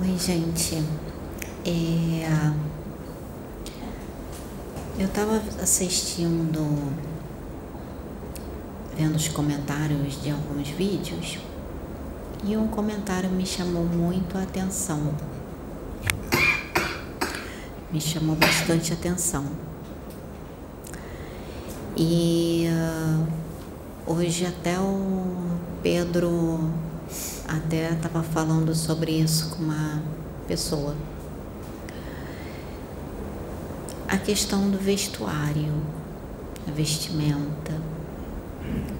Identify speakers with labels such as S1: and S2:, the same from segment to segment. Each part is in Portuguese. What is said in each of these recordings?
S1: Oi, gente. É... Eu estava assistindo, vendo os comentários de alguns vídeos e um comentário me chamou muito a atenção. Me chamou bastante atenção. E uh, hoje até o Pedro até estava falando sobre isso com uma pessoa. A questão do vestuário, a vestimenta.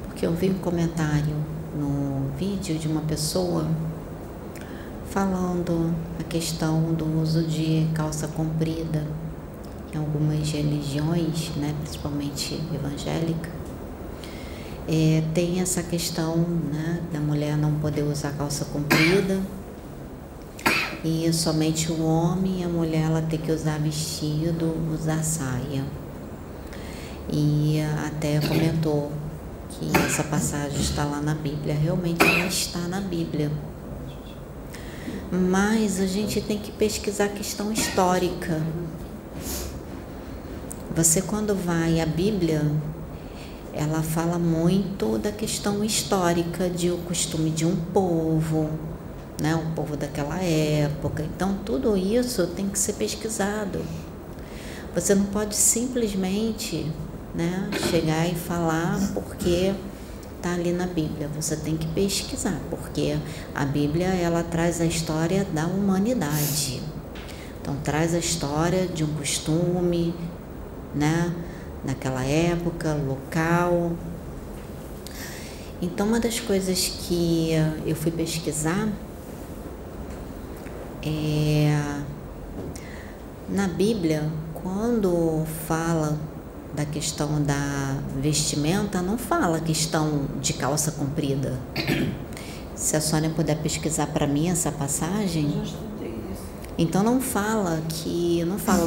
S1: Porque eu vi um comentário no vídeo de uma pessoa falando a questão do uso de calça comprida em algumas religiões, né, principalmente evangélica é, tem essa questão né, da mulher não poder usar calça comprida e somente o homem e a mulher ela tem que usar vestido, usar saia. E até comentou que essa passagem está lá na Bíblia, realmente ela está na Bíblia. Mas a gente tem que pesquisar a questão histórica. Você quando vai à Bíblia, ela fala muito da questão histórica de o costume de um povo, né, o povo daquela época. Então tudo isso tem que ser pesquisado. Você não pode simplesmente, né, chegar e falar porque está ali na Bíblia. Você tem que pesquisar, porque a Bíblia ela traz a história da humanidade. Então traz a história de um costume, né? Naquela época, local. Então, uma das coisas que eu fui pesquisar é na Bíblia, quando fala da questão da vestimenta, não fala questão de calça comprida. Se a Sônia puder pesquisar para mim essa passagem. Então não fala que, não fala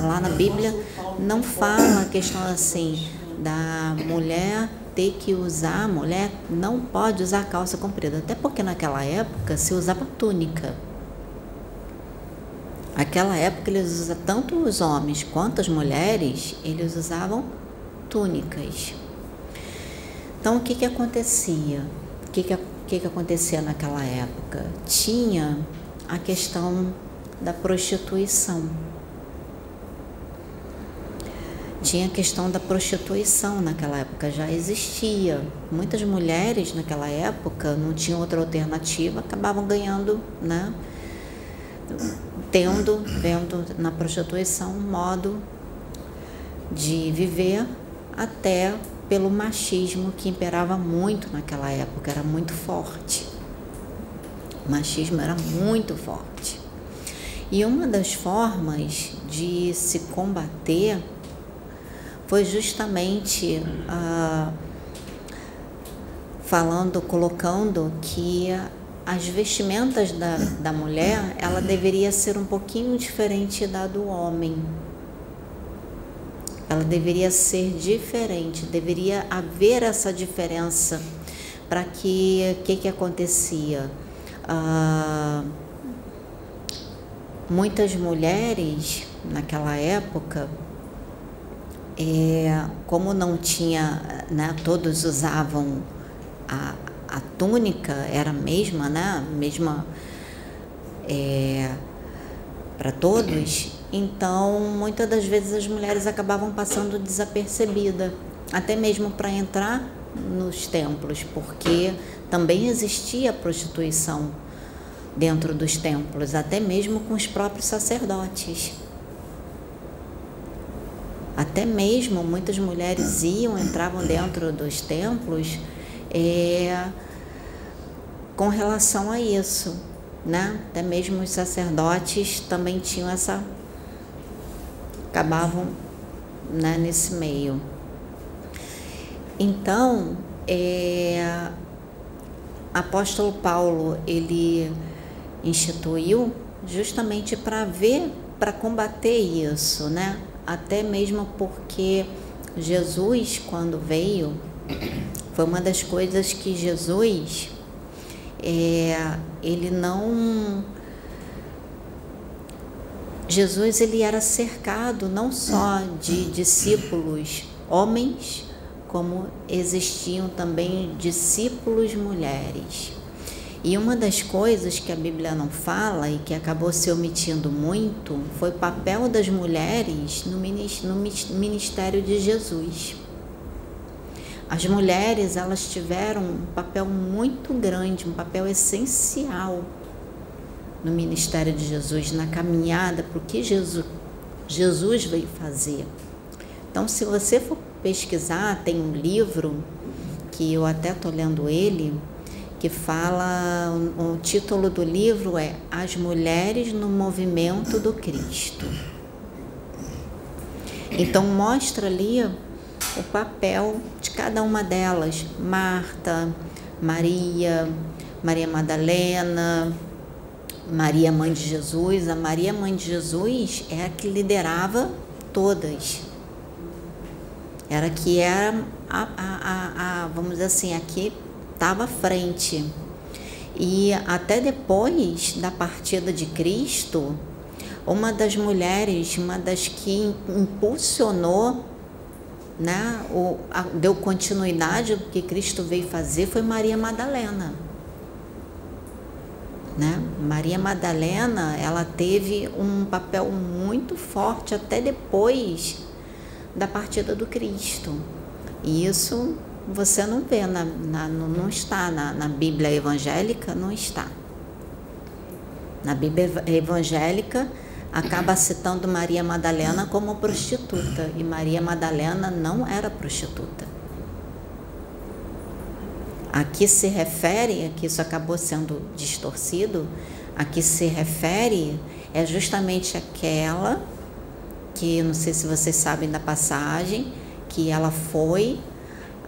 S1: lá na Bíblia, não fala a questão assim da mulher ter que usar, a mulher não pode usar calça comprida, até porque naquela época se usava túnica. Aquela época eles usavam, tanto os homens quanto as mulheres, eles usavam túnicas. Então o que que acontecia? O que que, o que, que acontecia naquela época? Tinha a questão da prostituição. Tinha a questão da prostituição naquela época, já existia. Muitas mulheres naquela época não tinham outra alternativa, acabavam ganhando, né? Tendo, vendo na prostituição um modo de viver até pelo machismo que imperava muito naquela época, era muito forte. O machismo era muito forte. E uma das formas de se combater foi justamente ah, falando, colocando que as vestimentas da, da mulher ela deveria ser um pouquinho diferente da do homem. Ela deveria ser diferente, deveria haver essa diferença para que o que, que acontecia? Ah, muitas mulheres naquela época, é, como não tinha, né, todos usavam a, a túnica, era a mesma, né, mesma é, para todos, então muitas das vezes as mulheres acabavam passando desapercebida, até mesmo para entrar nos templos, porque também existia prostituição dentro dos templos, até mesmo com os próprios sacerdotes. Até mesmo muitas mulheres iam, entravam dentro dos templos é, com relação a isso, né? Até mesmo os sacerdotes também tinham essa acabavam né, nesse meio. Então, é, apóstolo Paulo ele instituiu justamente para ver, para combater isso, né? Até mesmo porque Jesus, quando veio, foi uma das coisas que Jesus, é, ele não Jesus ele era cercado não só de discípulos homens, como existiam também discípulos mulheres. E uma das coisas que a Bíblia não fala e que acabou se omitindo muito foi o papel das mulheres no ministério de Jesus. As mulheres, elas tiveram um papel muito grande, um papel essencial no ministério de Jesus, na caminhada para o que Jesus, Jesus veio fazer. Então, se você for pesquisar, tem um livro que eu até estou lendo ele, que fala, o título do livro é As Mulheres no Movimento do Cristo. Então mostra ali o papel de cada uma delas, Marta, Maria, Maria Madalena, Maria Mãe de Jesus. A Maria Mãe de Jesus é a que liderava todas. Era que era a, a, a, a vamos dizer assim, aqui estava frente. E até depois da partida de Cristo, uma das mulheres, uma das que impulsionou, né, o, a, deu continuidade ao que Cristo veio fazer foi Maria Madalena. Né? Maria Madalena, ela teve um papel muito forte até depois da partida do Cristo. E isso você não vê, na, na não está na, na Bíblia evangélica, não está. Na Bíblia evangélica, acaba citando Maria Madalena como prostituta, e Maria Madalena não era prostituta. Aqui se refere, aqui isso acabou sendo distorcido, aqui se refere é justamente aquela que, não sei se vocês sabem da passagem, que ela foi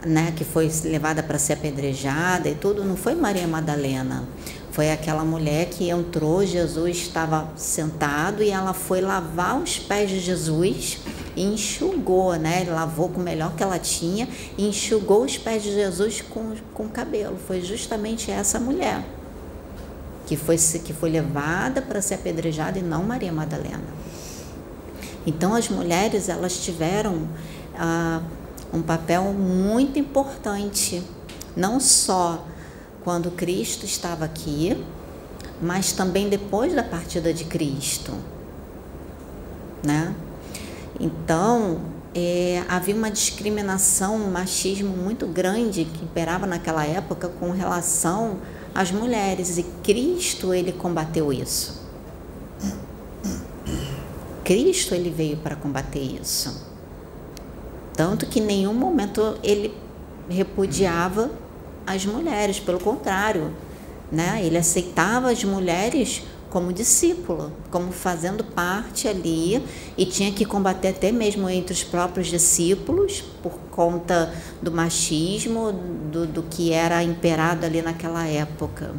S1: né, que foi levada para ser apedrejada e tudo, não foi Maria Madalena. Foi aquela mulher que entrou, Jesus estava sentado e ela foi lavar os pés de Jesus e enxugou, né? Lavou com o melhor que ela tinha e enxugou os pés de Jesus com, com cabelo. Foi justamente essa mulher que foi, que foi levada para ser apedrejada e não Maria Madalena. Então as mulheres elas tiveram ah, um papel muito importante, não só quando Cristo estava aqui, mas também depois da partida de Cristo, né? Então, é, havia uma discriminação, um machismo muito grande que imperava naquela época com relação às mulheres e Cristo ele combateu isso. Cristo ele veio para combater isso. Tanto que em nenhum momento ele repudiava as mulheres, pelo contrário, né? ele aceitava as mulheres como discípula, como fazendo parte ali, e tinha que combater até mesmo entre os próprios discípulos, por conta do machismo, do, do que era imperado ali naquela época.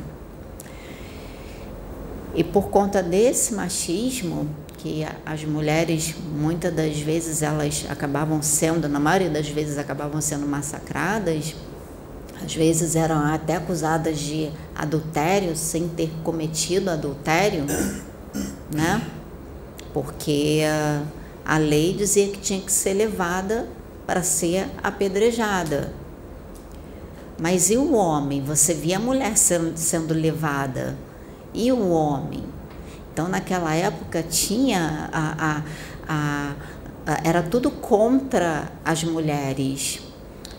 S1: E por conta desse machismo, que as mulheres muitas das vezes elas acabavam sendo, na maioria das vezes acabavam sendo massacradas, às vezes eram até acusadas de adultério sem ter cometido adultério, né? Porque a lei dizia que tinha que ser levada para ser apedrejada. Mas e o homem? Você via a mulher sendo, sendo levada. E o homem? Então, naquela época, tinha a, a, a, a era tudo contra as mulheres.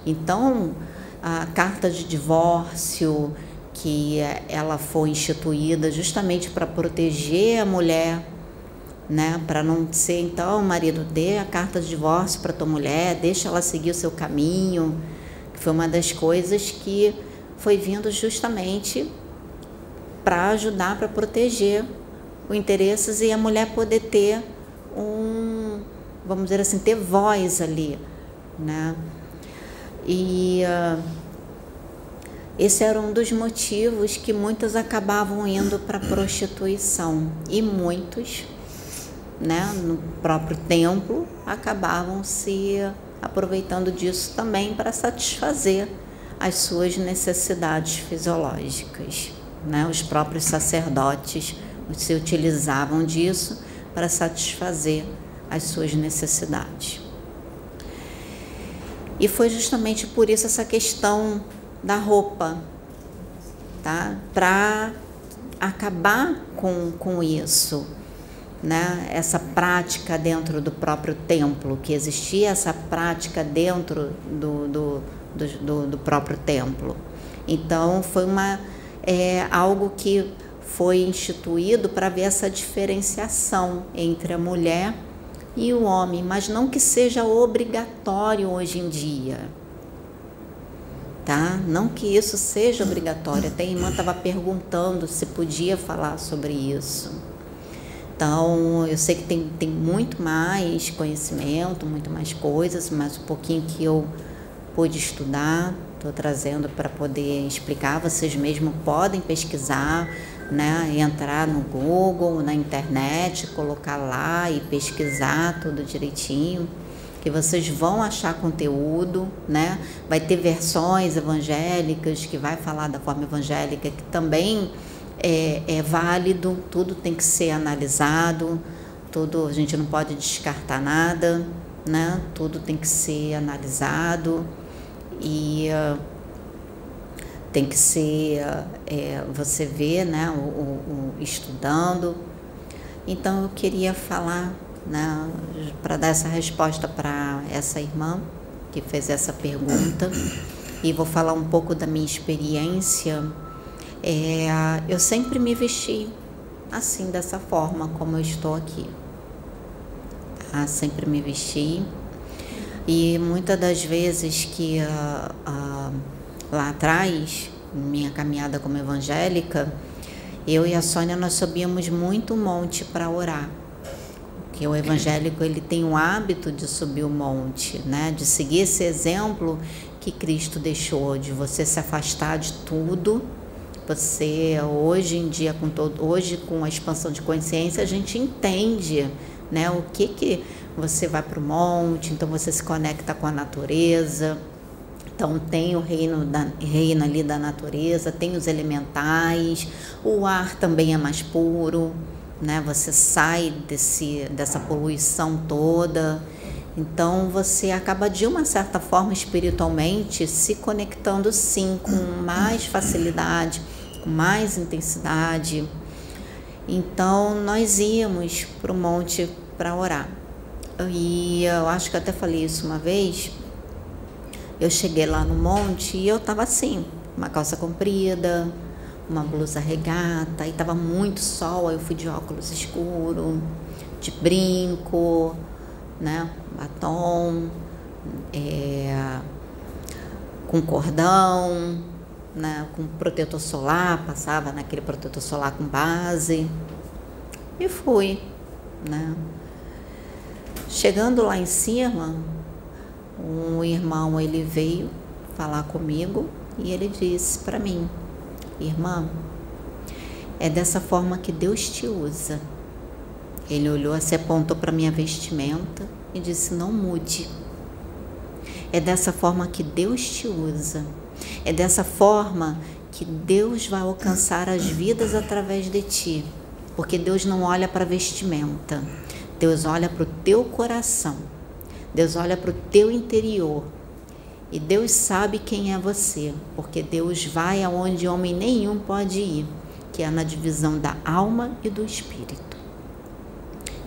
S1: Então, a carta de divórcio, que ela foi instituída justamente para proteger a mulher, né? Para não ser então, marido, dê a carta de divórcio para tua mulher, deixa ela seguir o seu caminho, que foi uma das coisas que foi vindo justamente para ajudar, para proteger o interesses e a mulher poder ter um, vamos dizer assim, ter voz ali, né? E uh, esse era um dos motivos que muitas acabavam indo para a prostituição e muitos, né, no próprio templo, acabavam se aproveitando disso também para satisfazer as suas necessidades fisiológicas, né? Os próprios sacerdotes se utilizavam disso para satisfazer as suas necessidades. E foi justamente por isso essa questão da roupa, tá? Para acabar com, com isso, né? Essa prática dentro do próprio templo, que existia essa prática dentro do, do, do, do próprio templo. Então foi uma é, algo que foi instituído para ver essa diferenciação entre a mulher e o homem, mas não que seja obrigatório hoje em dia. Tá? Não que isso seja obrigatório. Até a irmã estava perguntando se podia falar sobre isso. Então, eu sei que tem, tem muito mais conhecimento, muito mais coisas, mas um pouquinho que eu pude estudar, estou trazendo para poder explicar. Vocês mesmo podem pesquisar, né? Entrar no Google, na internet, colocar lá e pesquisar tudo direitinho, que vocês vão achar conteúdo, né? Vai ter versões evangélicas que vai falar da forma evangélica que também é, é válido, tudo tem que ser analisado, tudo a gente não pode descartar nada, né? Tudo tem que ser analisado e uh, tem que ser é, você vê né o, o, estudando. Então eu queria falar né para dar essa resposta para essa irmã que fez essa pergunta. E vou falar um pouco da minha experiência. É, eu sempre me vesti assim dessa forma como eu estou aqui. Tá? sempre me vesti. E muitas das vezes que uh, uh, lá atrás, minha caminhada como evangélica, eu e a Sônia nós subíamos muito monte para orar. Porque o evangélico ele tem o hábito de subir o monte, né? De seguir esse exemplo que Cristo deixou de você se afastar de tudo. Você hoje em dia com todo, hoje com a expansão de consciência, a gente entende, né, o que que você vai para o monte, então você se conecta com a natureza, então tem o reino, da, reino ali da natureza, tem os elementais, o ar também é mais puro, né? Você sai desse, dessa poluição toda. Então você acaba de uma certa forma espiritualmente se conectando sim com mais facilidade, com mais intensidade. Então nós íamos para o monte para orar. E eu acho que até falei isso uma vez, eu cheguei lá no monte e eu estava assim, uma calça comprida, uma blusa regata, e estava muito sol, aí eu fui de óculos escuro, de brinco, né, batom, é, com cordão, né, com protetor solar, passava naquele protetor solar com base e fui, né. Chegando lá em cima, um irmão ele veio falar comigo e ele disse para mim, irmã, é dessa forma que Deus te usa. Ele olhou assim, apontou para minha vestimenta e disse: Não mude. É dessa forma que Deus te usa. É dessa forma que Deus vai alcançar as vidas através de ti. Porque Deus não olha para a vestimenta, Deus olha para o teu coração. Deus olha para o teu interior e Deus sabe quem é você, porque Deus vai aonde homem nenhum pode ir, que é na divisão da alma e do espírito.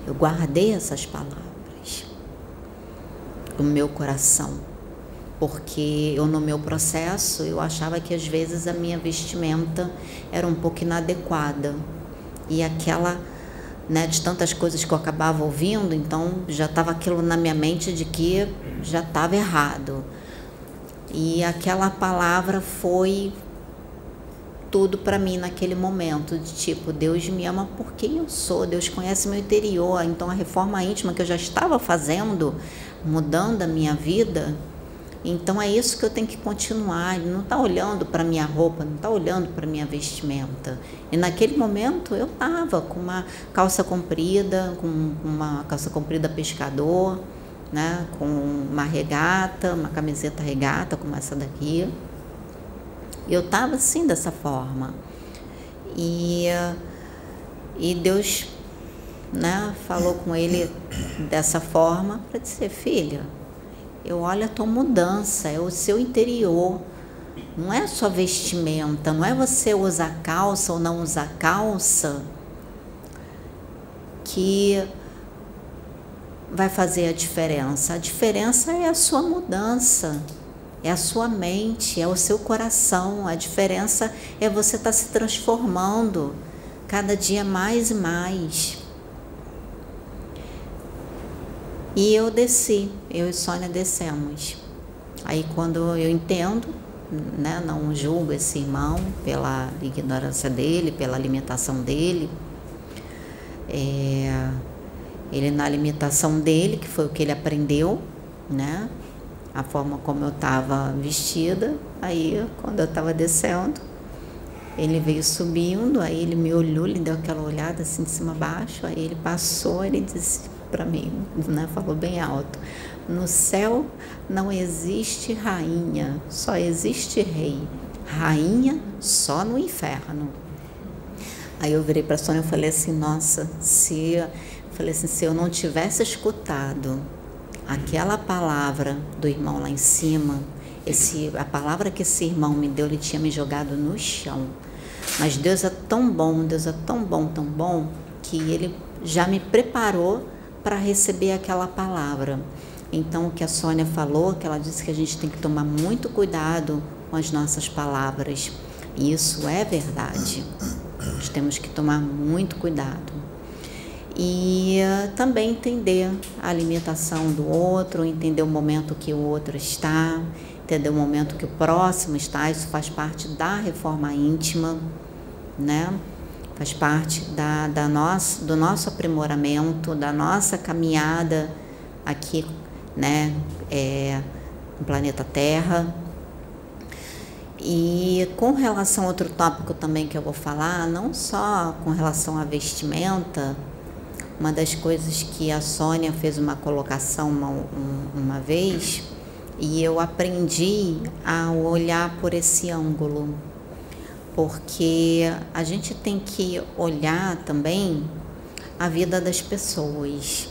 S1: Eu guardei essas palavras no meu coração, porque eu no meu processo eu achava que às vezes a minha vestimenta era um pouco inadequada e aquela né, de tantas coisas que eu acabava ouvindo, então já estava aquilo na minha mente de que já estava errado. E aquela palavra foi tudo para mim naquele momento, de tipo, Deus me ama por quem eu sou, Deus conhece meu interior. Então a reforma íntima que eu já estava fazendo, mudando a minha vida, então é isso que eu tenho que continuar. Ele não está olhando para minha roupa, não está olhando para minha vestimenta. E naquele momento eu estava com uma calça comprida, com uma calça comprida pescador, né, com uma regata, uma camiseta regata como essa daqui. Eu estava assim dessa forma. E, e Deus né, falou com ele dessa forma para dizer, filha, eu olho a tua mudança, é o seu interior. Não é só vestimenta, não é você usar calça ou não usar calça que vai fazer a diferença. A diferença é a sua mudança, é a sua mente, é o seu coração. A diferença é você estar tá se transformando cada dia mais e mais. E eu desci, eu e Sônia descemos. Aí quando eu entendo, né, não julgo esse irmão pela ignorância dele, pela alimentação dele, é, ele na alimentação dele, que foi o que ele aprendeu, né? A forma como eu estava vestida. Aí, quando eu estava descendo, ele veio subindo, aí ele me olhou, ele deu aquela olhada assim de cima a baixo, aí ele passou, ele disse para mim, né? Falou bem alto: "No céu não existe rainha, só existe rei. Rainha só no inferno." Aí eu virei para a Sônia e falei assim: "Nossa, se Falei assim, se eu não tivesse escutado aquela palavra do irmão lá em cima, esse, a palavra que esse irmão me deu, ele tinha me jogado no chão. Mas Deus é tão bom, Deus é tão bom, tão bom, que ele já me preparou para receber aquela palavra. Então, o que a Sônia falou, que ela disse que a gente tem que tomar muito cuidado com as nossas palavras. Isso é verdade. Nós temos que tomar muito cuidado e uh, também entender a alimentação do outro, entender o momento que o outro está, entender o momento que o próximo está. Isso faz parte da reforma íntima, né? Faz parte da, da nosso, do nosso aprimoramento, da nossa caminhada aqui, né? É, no planeta Terra. E com relação a outro tópico também que eu vou falar, não só com relação à vestimenta, uma das coisas que a Sônia fez uma colocação uma, uma vez e eu aprendi a olhar por esse ângulo, porque a gente tem que olhar também a vida das pessoas.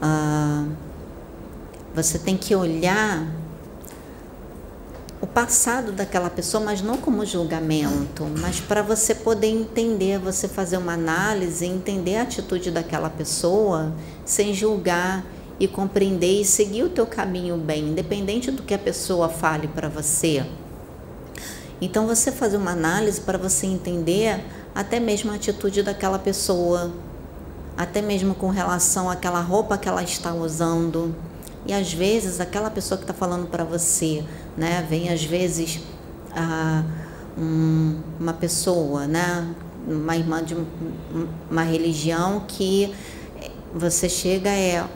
S1: Ah, você tem que olhar o passado daquela pessoa, mas não como julgamento, mas para você poder entender, você fazer uma análise, entender a atitude daquela pessoa sem julgar e compreender e seguir o teu caminho bem, independente do que a pessoa fale para você. Então você fazer uma análise para você entender até mesmo a atitude daquela pessoa, até mesmo com relação àquela roupa que ela está usando. E às vezes aquela pessoa que está falando para você, né? Vem às vezes a, um, uma pessoa, né? Uma irmã de uma religião que você chega é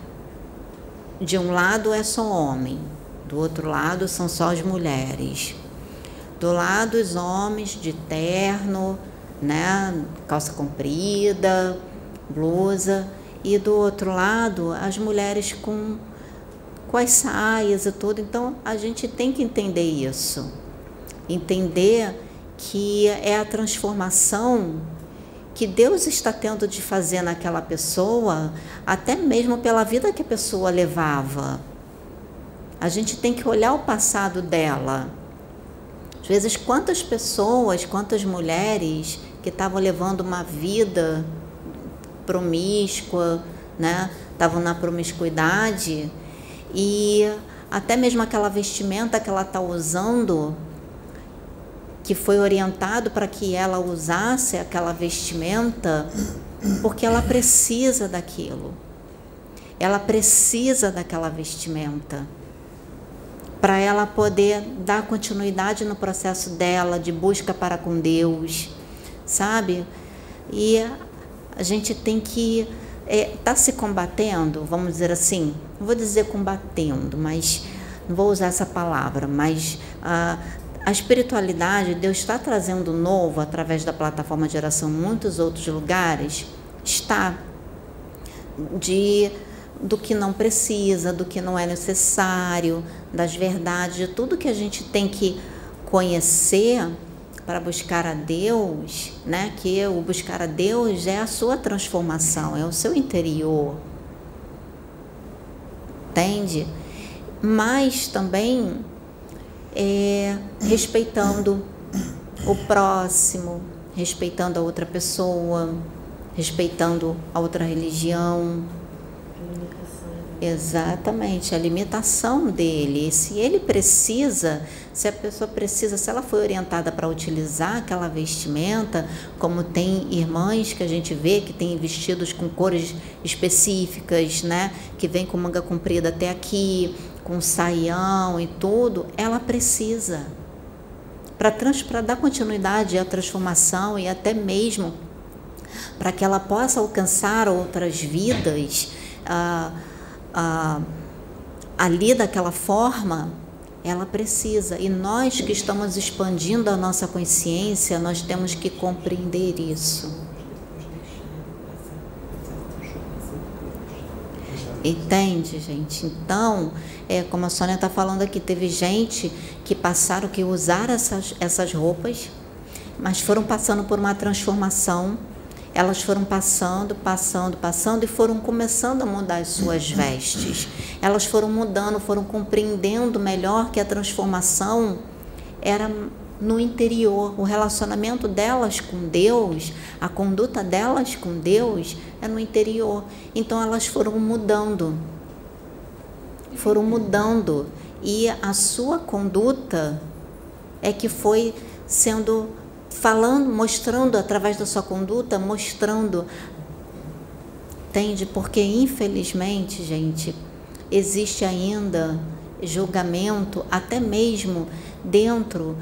S1: de um lado é só homem, do outro lado são só as mulheres. Do lado os homens de terno, né, calça comprida, blusa, e do outro lado as mulheres com com as saias e tudo. Então a gente tem que entender isso. Entender que é a transformação que Deus está tendo de fazer naquela pessoa, até mesmo pela vida que a pessoa levava. A gente tem que olhar o passado dela. Às vezes, quantas pessoas, quantas mulheres que estavam levando uma vida promíscua, né? Estavam na promiscuidade e até mesmo aquela vestimenta que ela está usando, que foi orientado para que ela usasse aquela vestimenta, porque ela precisa daquilo. Ela precisa daquela vestimenta para ela poder dar continuidade no processo dela de busca para com Deus, sabe? E a gente tem que está é, tá se combatendo, vamos dizer assim, não vou dizer combatendo, mas não vou usar essa palavra, mas a, a espiritualidade, Deus está trazendo novo através da plataforma de oração muitos outros lugares, está de do que não precisa, do que não é necessário, das verdades, de tudo que a gente tem que conhecer para buscar a Deus, né? Que o buscar a Deus é a sua transformação, é o seu interior. Entende? Mas também é, respeitando o próximo, respeitando a outra pessoa, respeitando a outra religião. Exatamente, a limitação dele. Se ele precisa, se a pessoa precisa, se ela foi orientada para utilizar aquela vestimenta, como tem irmãs que a gente vê que tem vestidos com cores específicas, né, que vem com manga comprida até aqui, com saião e tudo, ela precisa para dar continuidade à transformação e até mesmo para que ela possa alcançar outras vidas ah, ah, ali daquela forma, ela precisa. E nós que estamos expandindo a nossa consciência, nós temos que compreender isso. Entende, gente? Então, é, como a Sônia está falando aqui, teve gente que passaram, que usaram essas, essas roupas, mas foram passando por uma transformação. Elas foram passando, passando, passando e foram começando a mudar as suas vestes. Elas foram mudando, foram compreendendo melhor que a transformação era no interior. O relacionamento delas com Deus, a conduta delas com Deus é no interior. Então elas foram mudando. Foram mudando. E a sua conduta é que foi sendo falando, mostrando através da sua conduta, mostrando. Entende? Porque infelizmente, gente, existe ainda julgamento até mesmo dentro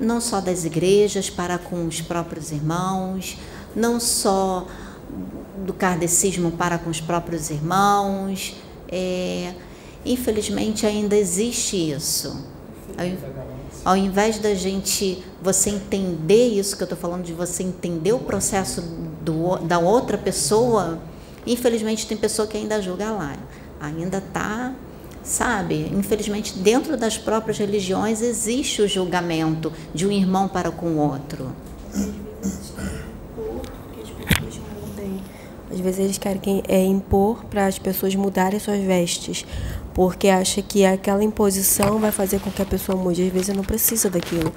S1: não só das igrejas, para com os próprios irmãos, não só do kardecismo para com os próprios irmãos. É, infelizmente ainda existe isso. Ao, ao invés da gente, você entender isso que eu estou falando, de você entender o processo do, da outra pessoa, infelizmente tem pessoa que ainda julga lá, ainda está Sabe, infelizmente, dentro das próprias religiões existe o julgamento de um irmão para com o outro.
S2: Às vezes eles querem é, impor para as pessoas mudarem suas vestes, porque acha que aquela imposição vai fazer com que a pessoa mude. Às vezes não precisa daquilo.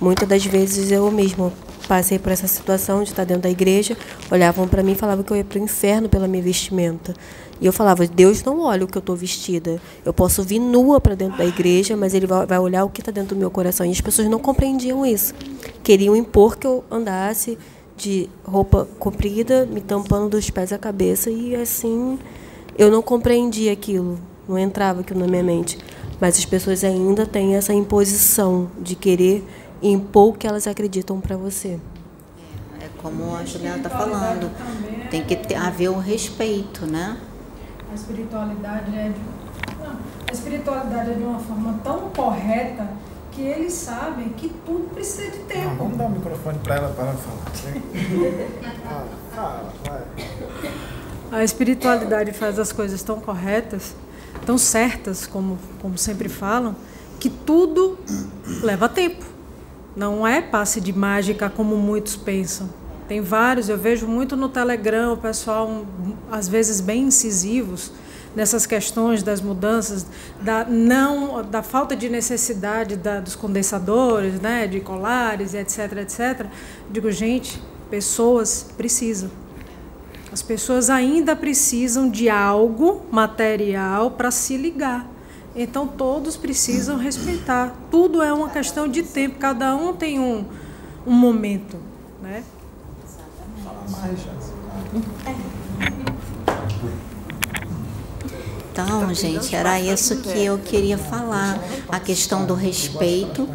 S2: Muitas das vezes eu mesmo passei por essa situação de estar dentro da igreja, olhavam para mim e falavam que eu ia para o inferno pela minha vestimenta. E eu falava, Deus não olha o que eu estou vestida. Eu posso vir nua para dentro da igreja, mas Ele vai olhar o que está dentro do meu coração. E as pessoas não compreendiam isso. Queriam impor que eu andasse de roupa comprida, me tampando dos pés à cabeça. E assim, eu não compreendia aquilo. Não entrava aquilo na minha mente. Mas as pessoas ainda têm essa imposição de querer impor o que elas acreditam para você.
S1: É, é como a Juliana está falando. Tem que ter, haver o respeito, né?
S3: a espiritualidade é de, não, a espiritualidade é de uma forma tão correta que eles sabem que tudo precisa de tempo. Ah,
S4: vamos dar o um microfone para ela para ela falar.
S3: ah, vai. A espiritualidade faz as coisas tão corretas, tão certas, como, como sempre falam, que tudo leva tempo. Não é passe de mágica como muitos pensam. Tem vários, eu vejo muito no Telegram o pessoal, às vezes, bem incisivos nessas questões das mudanças, da, não, da falta de necessidade da, dos condensadores, né, de colares, etc, etc. Digo, gente, pessoas precisam. As pessoas ainda precisam de algo material para se ligar. Então todos precisam respeitar. Tudo é uma questão de tempo, cada um tem um, um momento. Né?
S1: Então, gente, era isso que eu queria falar. A questão do respeito,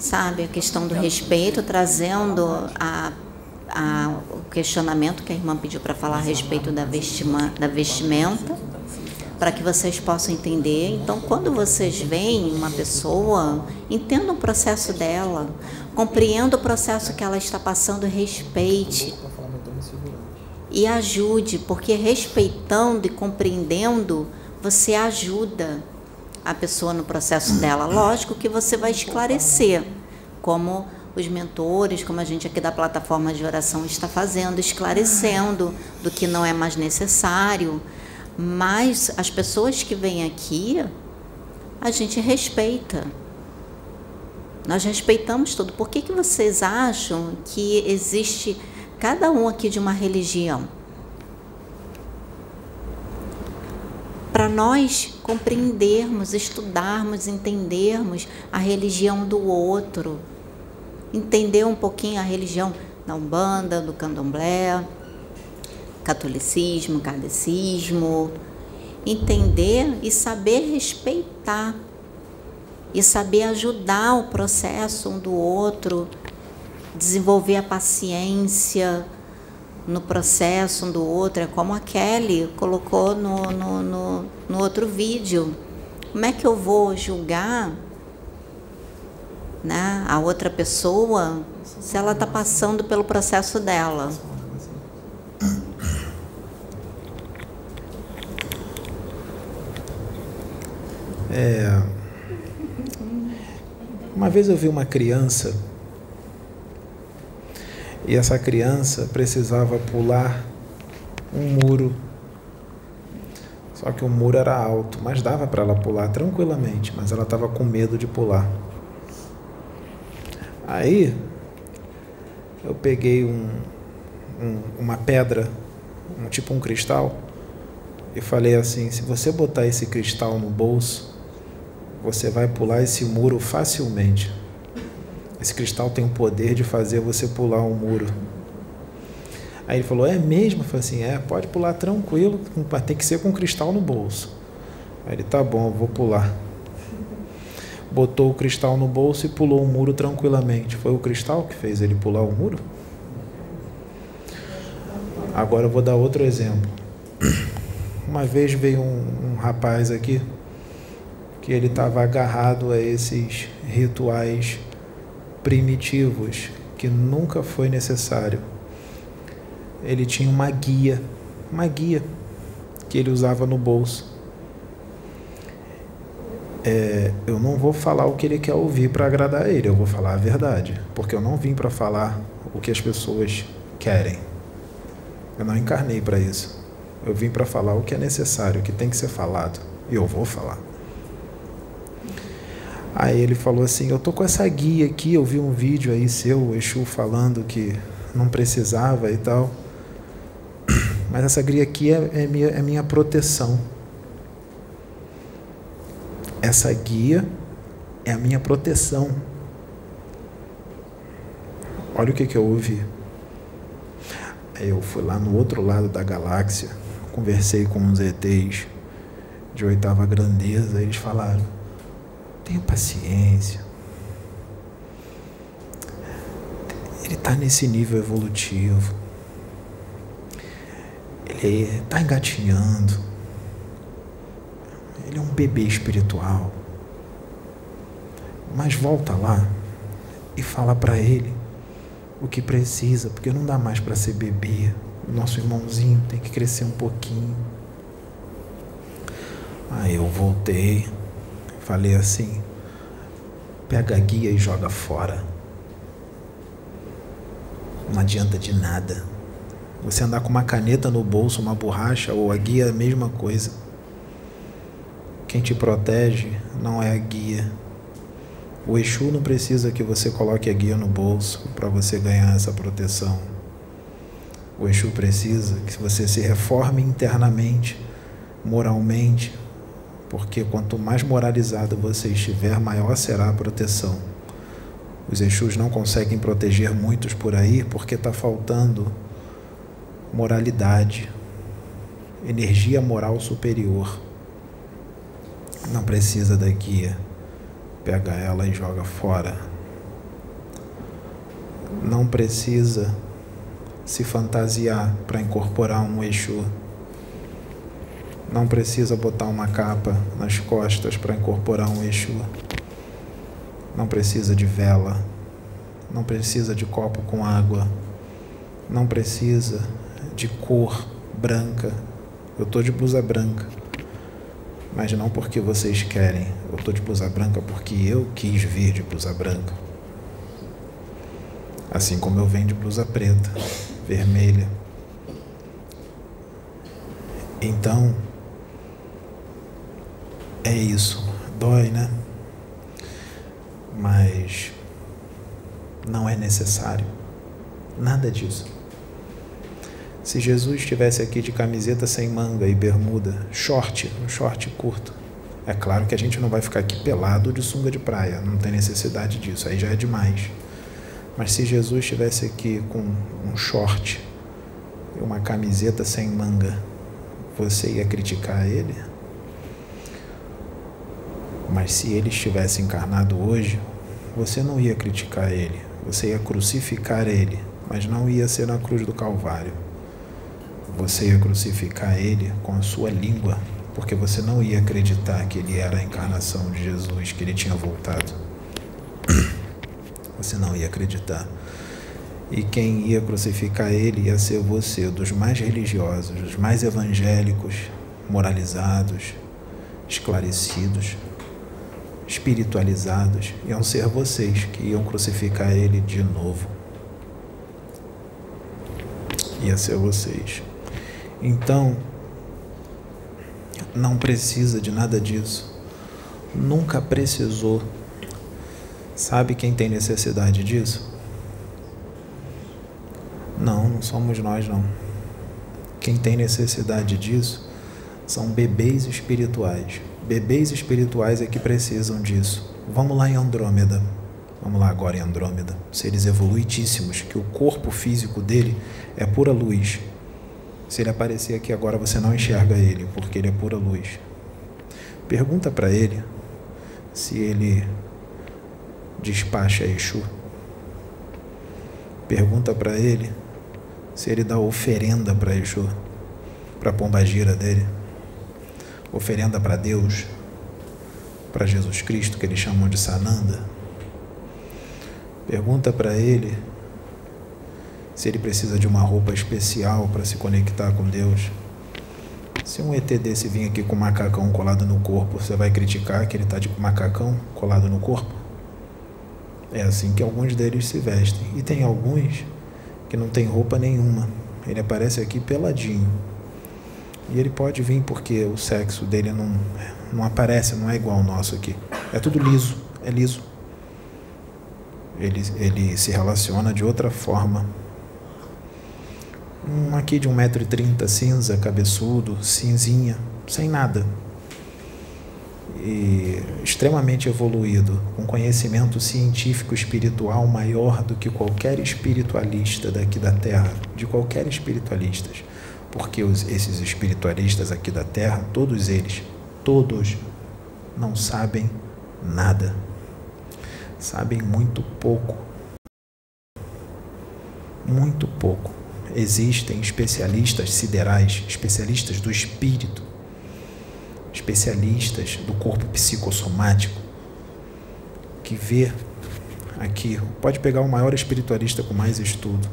S1: sabe? A questão do respeito, trazendo a, a, o questionamento que a irmã pediu para falar a respeito da, vestima, da vestimenta, para que vocês possam entender. Então, quando vocês veem uma pessoa, entendam o processo dela, compreenda o processo que ela está passando respeite e ajude, porque respeitando e compreendendo, você ajuda a pessoa no processo dela. Lógico que você vai esclarecer, como os mentores, como a gente aqui da plataforma de oração está fazendo, esclarecendo do que não é mais necessário. Mas as pessoas que vêm aqui, a gente respeita. Nós respeitamos tudo. Por que, que vocês acham que existe cada um aqui de uma religião? Para nós compreendermos, estudarmos, entendermos a religião do outro, entender um pouquinho a religião da Umbanda, do Candomblé, catolicismo, kardecismo, entender e saber respeitar e saber ajudar o processo um do outro, desenvolver a paciência no processo um do outro, é como a Kelly colocou no, no, no, no outro vídeo. Como é que eu vou julgar né, a outra pessoa se ela está passando pelo processo dela?
S5: É, uma vez eu vi uma criança e essa criança precisava pular um muro. Só que o muro era alto, mas dava para ela pular tranquilamente, mas ela estava com medo de pular. Aí eu peguei um, um, uma pedra, um, tipo um cristal, e falei assim: se você botar esse cristal no bolso, você vai pular esse muro facilmente. Esse cristal tem o poder de fazer você pular um muro. Aí ele falou: É mesmo? Eu falei assim: É, pode pular tranquilo, mas tem que ser com cristal no bolso. Aí ele: Tá bom, eu vou pular. Botou o cristal no bolso e pulou o muro tranquilamente. Foi o cristal que fez ele pular o muro? Agora eu vou dar outro exemplo. Uma vez veio um, um rapaz aqui que ele estava agarrado a esses rituais primitivos que nunca foi necessário. Ele tinha uma guia, uma guia que ele usava no bolso. É, eu não vou falar o que ele quer ouvir para agradar ele, eu vou falar a verdade, porque eu não vim para falar o que as pessoas querem. Eu não encarnei para isso. Eu vim para falar o que é necessário, o que tem que ser falado, e eu vou falar. Aí ele falou assim: Eu tô com essa guia aqui. Eu vi um vídeo aí seu, o Exu, falando que não precisava e tal. Mas essa guia aqui é, é, minha, é minha proteção. Essa guia é a minha proteção. Olha o que, que eu ouvi. Eu fui lá no outro lado da galáxia, conversei com uns ETs de oitava grandeza, eles falaram Tenha paciência. Ele está nesse nível evolutivo. Ele está engatinhando. Ele é um bebê espiritual. Mas volta lá e fala para ele o que precisa, porque não dá mais para ser bebê. O nosso irmãozinho tem que crescer um pouquinho. Aí eu voltei. Falei assim: pega a guia e joga fora. Não adianta de nada. Você andar com uma caneta no bolso, uma borracha ou a guia é a mesma coisa. Quem te protege não é a guia. O Exu não precisa que você coloque a guia no bolso para você ganhar essa proteção. O Exu precisa que você se reforme internamente, moralmente, porque quanto mais moralizado você estiver, maior será a proteção. Os Exus não conseguem proteger muitos por aí porque está faltando moralidade, energia moral superior. Não precisa da guia. Pega ela e joga fora. Não precisa se fantasiar para incorporar um Exu. Não precisa botar uma capa nas costas para incorporar um Exu. Não precisa de vela. Não precisa de copo com água. Não precisa de cor branca. Eu estou de blusa branca. Mas não porque vocês querem. Eu estou de blusa branca porque eu quis vir de blusa branca. Assim como eu venho de blusa preta, vermelha. Então, é isso. Dói, né? Mas não é necessário. Nada disso. Se Jesus estivesse aqui de camiseta sem manga e bermuda, short, um short curto, é claro que a gente não vai ficar aqui pelado de sunga de praia, não tem necessidade disso, aí já é demais. Mas se Jesus estivesse aqui com um short e uma camiseta sem manga, você ia criticar ele? Mas se ele estivesse encarnado hoje, você não ia criticar ele, você ia crucificar ele, mas não ia ser na cruz do Calvário. Você ia crucificar ele com a sua língua, porque você não ia acreditar que ele era a encarnação de Jesus, que ele tinha voltado. Você não ia acreditar. E quem ia crucificar ele ia ser você, dos mais religiosos, dos mais evangélicos, moralizados, esclarecidos, espiritualizados. Iam ser vocês que iam crucificar ele de novo. Ia ser vocês. Então, não precisa de nada disso. Nunca precisou. Sabe quem tem necessidade disso? Não, não somos nós não. Quem tem necessidade disso são bebês espirituais. Bebês espirituais é que precisam disso. Vamos lá em Andrômeda. Vamos lá agora em Andrômeda. Seres evoluidíssimos, que o corpo físico dele é pura luz. Se ele aparecer aqui agora, você não enxerga ele, porque ele é pura luz. Pergunta para ele se ele despacha Exu. Pergunta para ele se ele dá oferenda para Exu, para a pombagira dele. Oferenda para Deus, para Jesus Cristo, que eles chamam de Sananda. Pergunta para ele se ele precisa de uma roupa especial para se conectar com Deus. Se um ET desse vir aqui com macacão colado no corpo, você vai criticar que ele está de macacão colado no corpo? É assim que alguns deles se vestem. E tem alguns que não tem roupa nenhuma. Ele aparece aqui peladinho. E ele pode vir porque o sexo dele não, não aparece, não é igual ao nosso aqui. É tudo liso, é liso. Ele, ele se relaciona de outra forma um aqui de 1,30m, cinza, cabeçudo, cinzinha, sem nada. E extremamente evoluído, com conhecimento científico espiritual maior do que qualquer espiritualista daqui da Terra, de qualquer espiritualista. Porque os, esses espiritualistas aqui da Terra, todos eles, todos, não sabem nada. Sabem muito pouco. Muito pouco existem especialistas siderais, especialistas do espírito, especialistas do corpo psicossomático, que vê aqui, pode pegar o maior espiritualista com mais estudo.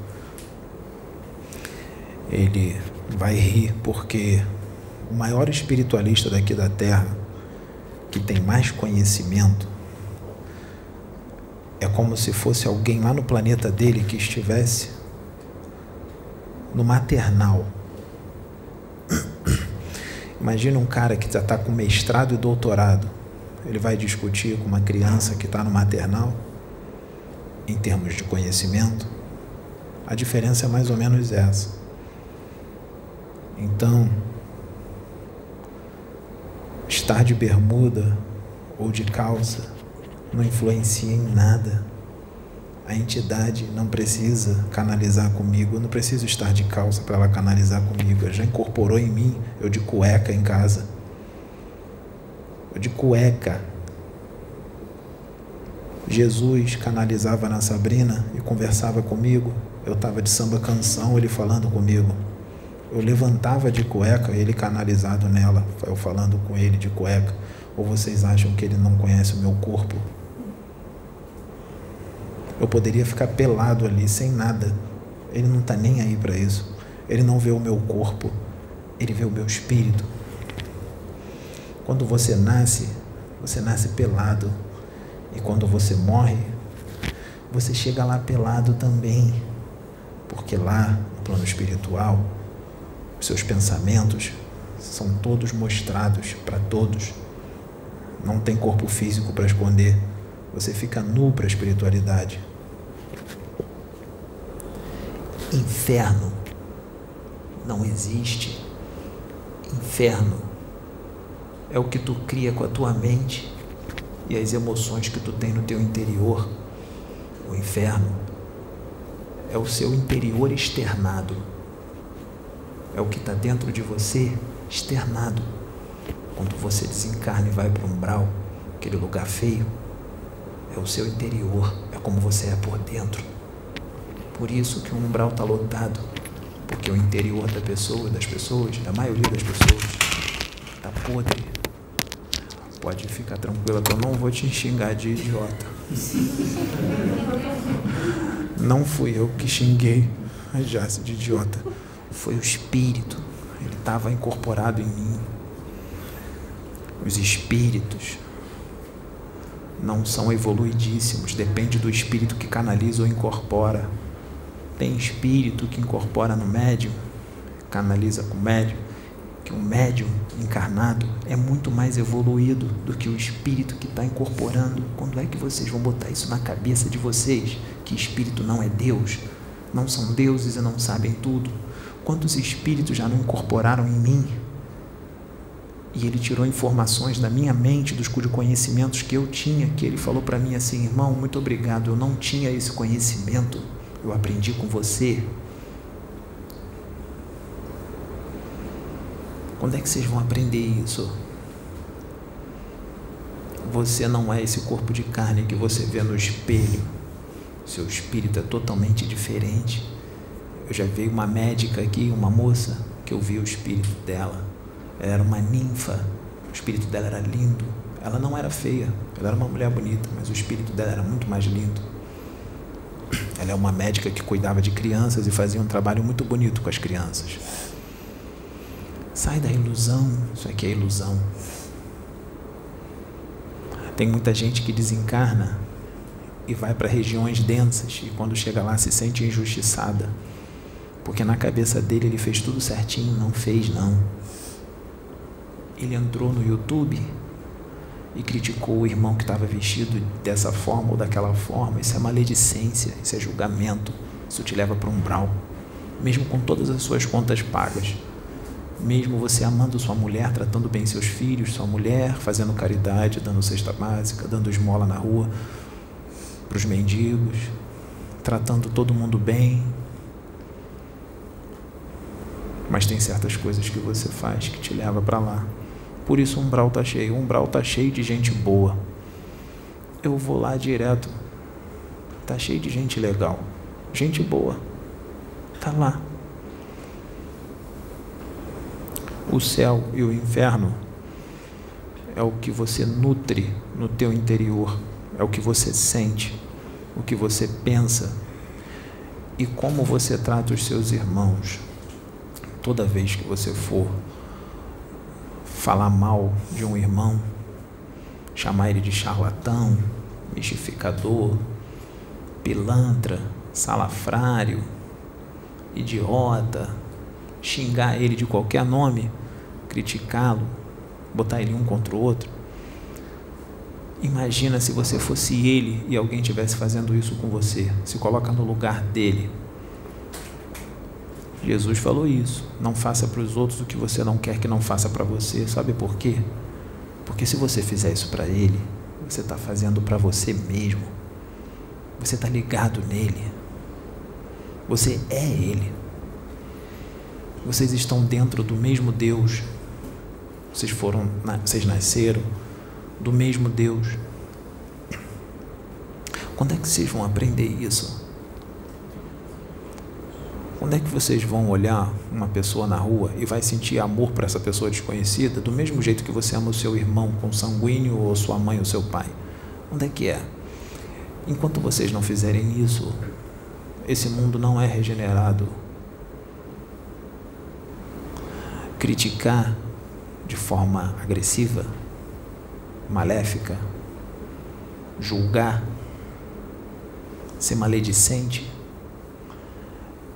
S5: Ele vai rir porque o maior espiritualista daqui da Terra, que tem mais conhecimento, é como se fosse alguém lá no planeta dele que estivesse no maternal. Imagina um cara que já está com mestrado e doutorado. Ele vai discutir com uma criança que está no maternal, em termos de conhecimento. A diferença é mais ou menos essa. Então, estar de bermuda ou de calça não influencia em nada a entidade não precisa canalizar comigo, eu não preciso estar de calça para ela canalizar comigo. Ela já incorporou em mim, eu de cueca em casa. Eu de cueca. Jesus canalizava na Sabrina e conversava comigo. Eu estava de samba canção, ele falando comigo. Eu levantava de cueca, ele canalizado nela, eu falando com ele de cueca. Ou vocês acham que ele não conhece o meu corpo? Eu poderia ficar pelado ali, sem nada. Ele não está nem aí para isso. Ele não vê o meu corpo, ele vê o meu espírito. Quando você nasce, você nasce pelado. E quando você morre, você chega lá pelado também, porque lá, no plano espiritual, os seus pensamentos são todos mostrados para todos. Não tem corpo físico para esconder. Você fica nu para a espiritualidade. Inferno não existe. Inferno é o que tu cria com a tua mente e as emoções que tu tem no teu interior. O inferno é o seu interior externado. É o que está dentro de você externado. Quando você desencarna e vai para um umbral, aquele lugar feio, é o seu interior, é como você é por dentro. Por isso que o umbral está lotado, porque o interior da pessoa, das pessoas, da maioria das pessoas, está podre. Pode ficar tranquila que eu não vou te xingar de idiota. Não fui eu que xinguei a Jace de idiota. Foi o espírito. Ele estava incorporado em mim. Os espíritos não são evoluidíssimos, depende do espírito que canaliza ou incorpora. Tem espírito que incorpora no médium, canaliza com o médium, que o médium encarnado é muito mais evoluído do que o espírito que está incorporando. Quando é que vocês vão botar isso na cabeça de vocês? Que espírito não é Deus, não são deuses e não sabem tudo. Quantos espíritos já não incorporaram em mim e ele tirou informações da minha mente, dos conhecimentos que eu tinha, que ele falou para mim assim: irmão, muito obrigado, eu não tinha esse conhecimento, eu aprendi com você. Quando é que vocês vão aprender isso? Você não é esse corpo de carne que você vê no espelho. Seu espírito é totalmente diferente. Eu já vi uma médica aqui, uma moça, que eu vi o espírito dela ela era uma ninfa, o espírito dela era lindo. Ela não era feia, ela era uma mulher bonita, mas o espírito dela era muito mais lindo. Ela é uma médica que cuidava de crianças e fazia um trabalho muito bonito com as crianças. Sai da ilusão, isso aqui é ilusão. Tem muita gente que desencarna e vai para regiões densas e quando chega lá se sente injustiçada. Porque na cabeça dele ele fez tudo certinho, não fez não ele entrou no YouTube e criticou o irmão que estava vestido dessa forma ou daquela forma. Isso é maledicência, isso é julgamento, isso te leva para um umbral, mesmo com todas as suas contas pagas. Mesmo você amando sua mulher, tratando bem seus filhos, sua mulher, fazendo caridade, dando cesta básica, dando esmola na rua para os mendigos, tratando todo mundo bem, mas tem certas coisas que você faz que te leva para lá. Por isso o umbral está cheio. O umbral está cheio de gente boa. Eu vou lá direto. Está cheio de gente legal. Gente boa. Está lá. O céu e o inferno é o que você nutre no teu interior, é o que você sente, o que você pensa e como você trata os seus irmãos. Toda vez que você for falar mal de um irmão, chamar ele de charlatão, mistificador, pilantra, salafrário, idiota, xingar ele de qualquer nome, criticá-lo, botar ele um contra o outro. Imagina se você fosse ele e alguém estivesse fazendo isso com você. Se coloca no lugar dele. Jesus falou isso. Não faça para os outros o que você não quer que não faça para você. Sabe por quê? Porque se você fizer isso para ele, você está fazendo para você mesmo. Você está ligado nele. Você é ele. Vocês estão dentro do mesmo Deus. Vocês foram, vocês nasceram do mesmo Deus. Quando é que vocês vão aprender isso? Quando é que vocês vão olhar uma pessoa na rua e vai sentir amor para essa pessoa desconhecida do mesmo jeito que você ama o seu irmão consanguíneo ou sua mãe ou seu pai? Onde é que é? Enquanto vocês não fizerem isso, esse mundo não é regenerado. Criticar de forma agressiva, maléfica, julgar, ser maledicente,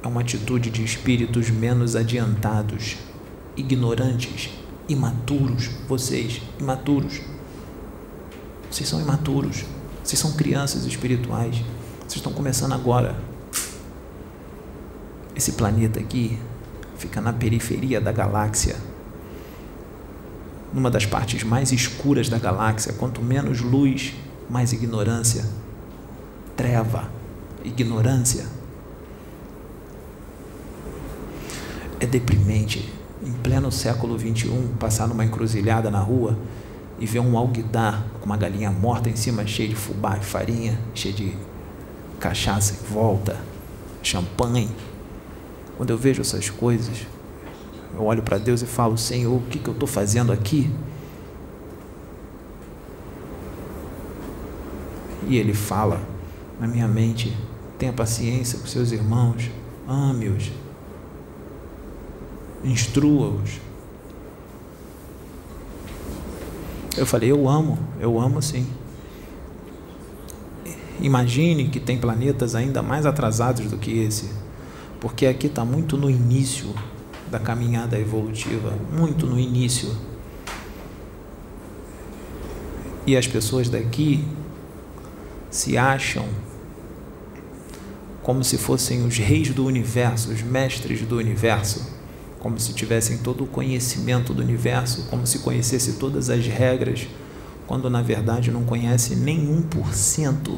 S5: é uma atitude de espíritos menos adiantados, ignorantes, imaturos. Vocês, imaturos. Vocês são imaturos. Vocês são crianças espirituais. Vocês estão começando agora. Esse planeta aqui fica na periferia da galáxia. Numa das partes mais escuras da galáxia. Quanto menos luz, mais ignorância. Treva, ignorância. É deprimente, em pleno século XXI, passar numa encruzilhada na rua e ver um alguidar com uma galinha morta em cima, cheia de fubá e farinha, cheia de cachaça em volta, champanhe. Quando eu vejo essas coisas, eu olho para Deus e falo: Senhor, o que, que eu estou fazendo aqui? E Ele fala na minha mente: tenha paciência com seus irmãos, ame-os, instrua-os. Eu falei, eu amo, eu amo sim. Imagine que tem planetas ainda mais atrasados do que esse, porque aqui está muito no início da caminhada evolutiva, muito no início. E as pessoas daqui se acham como se fossem os reis do universo, os mestres do universo como se tivessem todo o conhecimento do universo, como se conhecesse todas as regras, quando na verdade não conhece nem 1%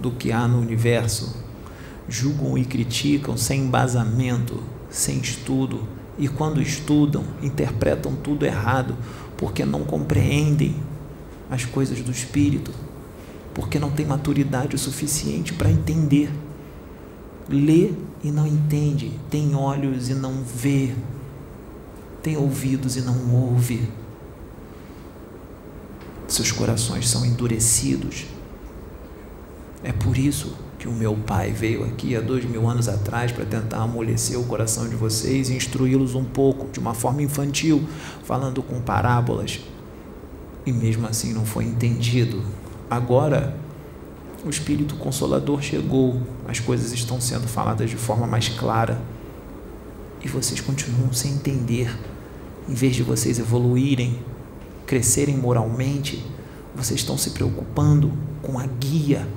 S5: do que há no universo. Julgam e criticam sem embasamento, sem estudo, e quando estudam, interpretam tudo errado, porque não compreendem as coisas do espírito, porque não tem maturidade o suficiente para entender lê e não entende, tem olhos e não vê, tem ouvidos e não ouve. Seus corações são endurecidos. É por isso que o meu pai veio aqui há dois mil anos atrás para tentar amolecer o coração de vocês e instruí-los um pouco, de uma forma infantil, falando com parábolas. E mesmo assim não foi entendido. Agora o Espírito Consolador chegou, as coisas estão sendo faladas de forma mais clara e vocês continuam sem entender. Em vez de vocês evoluírem, crescerem moralmente, vocês estão se preocupando com a guia,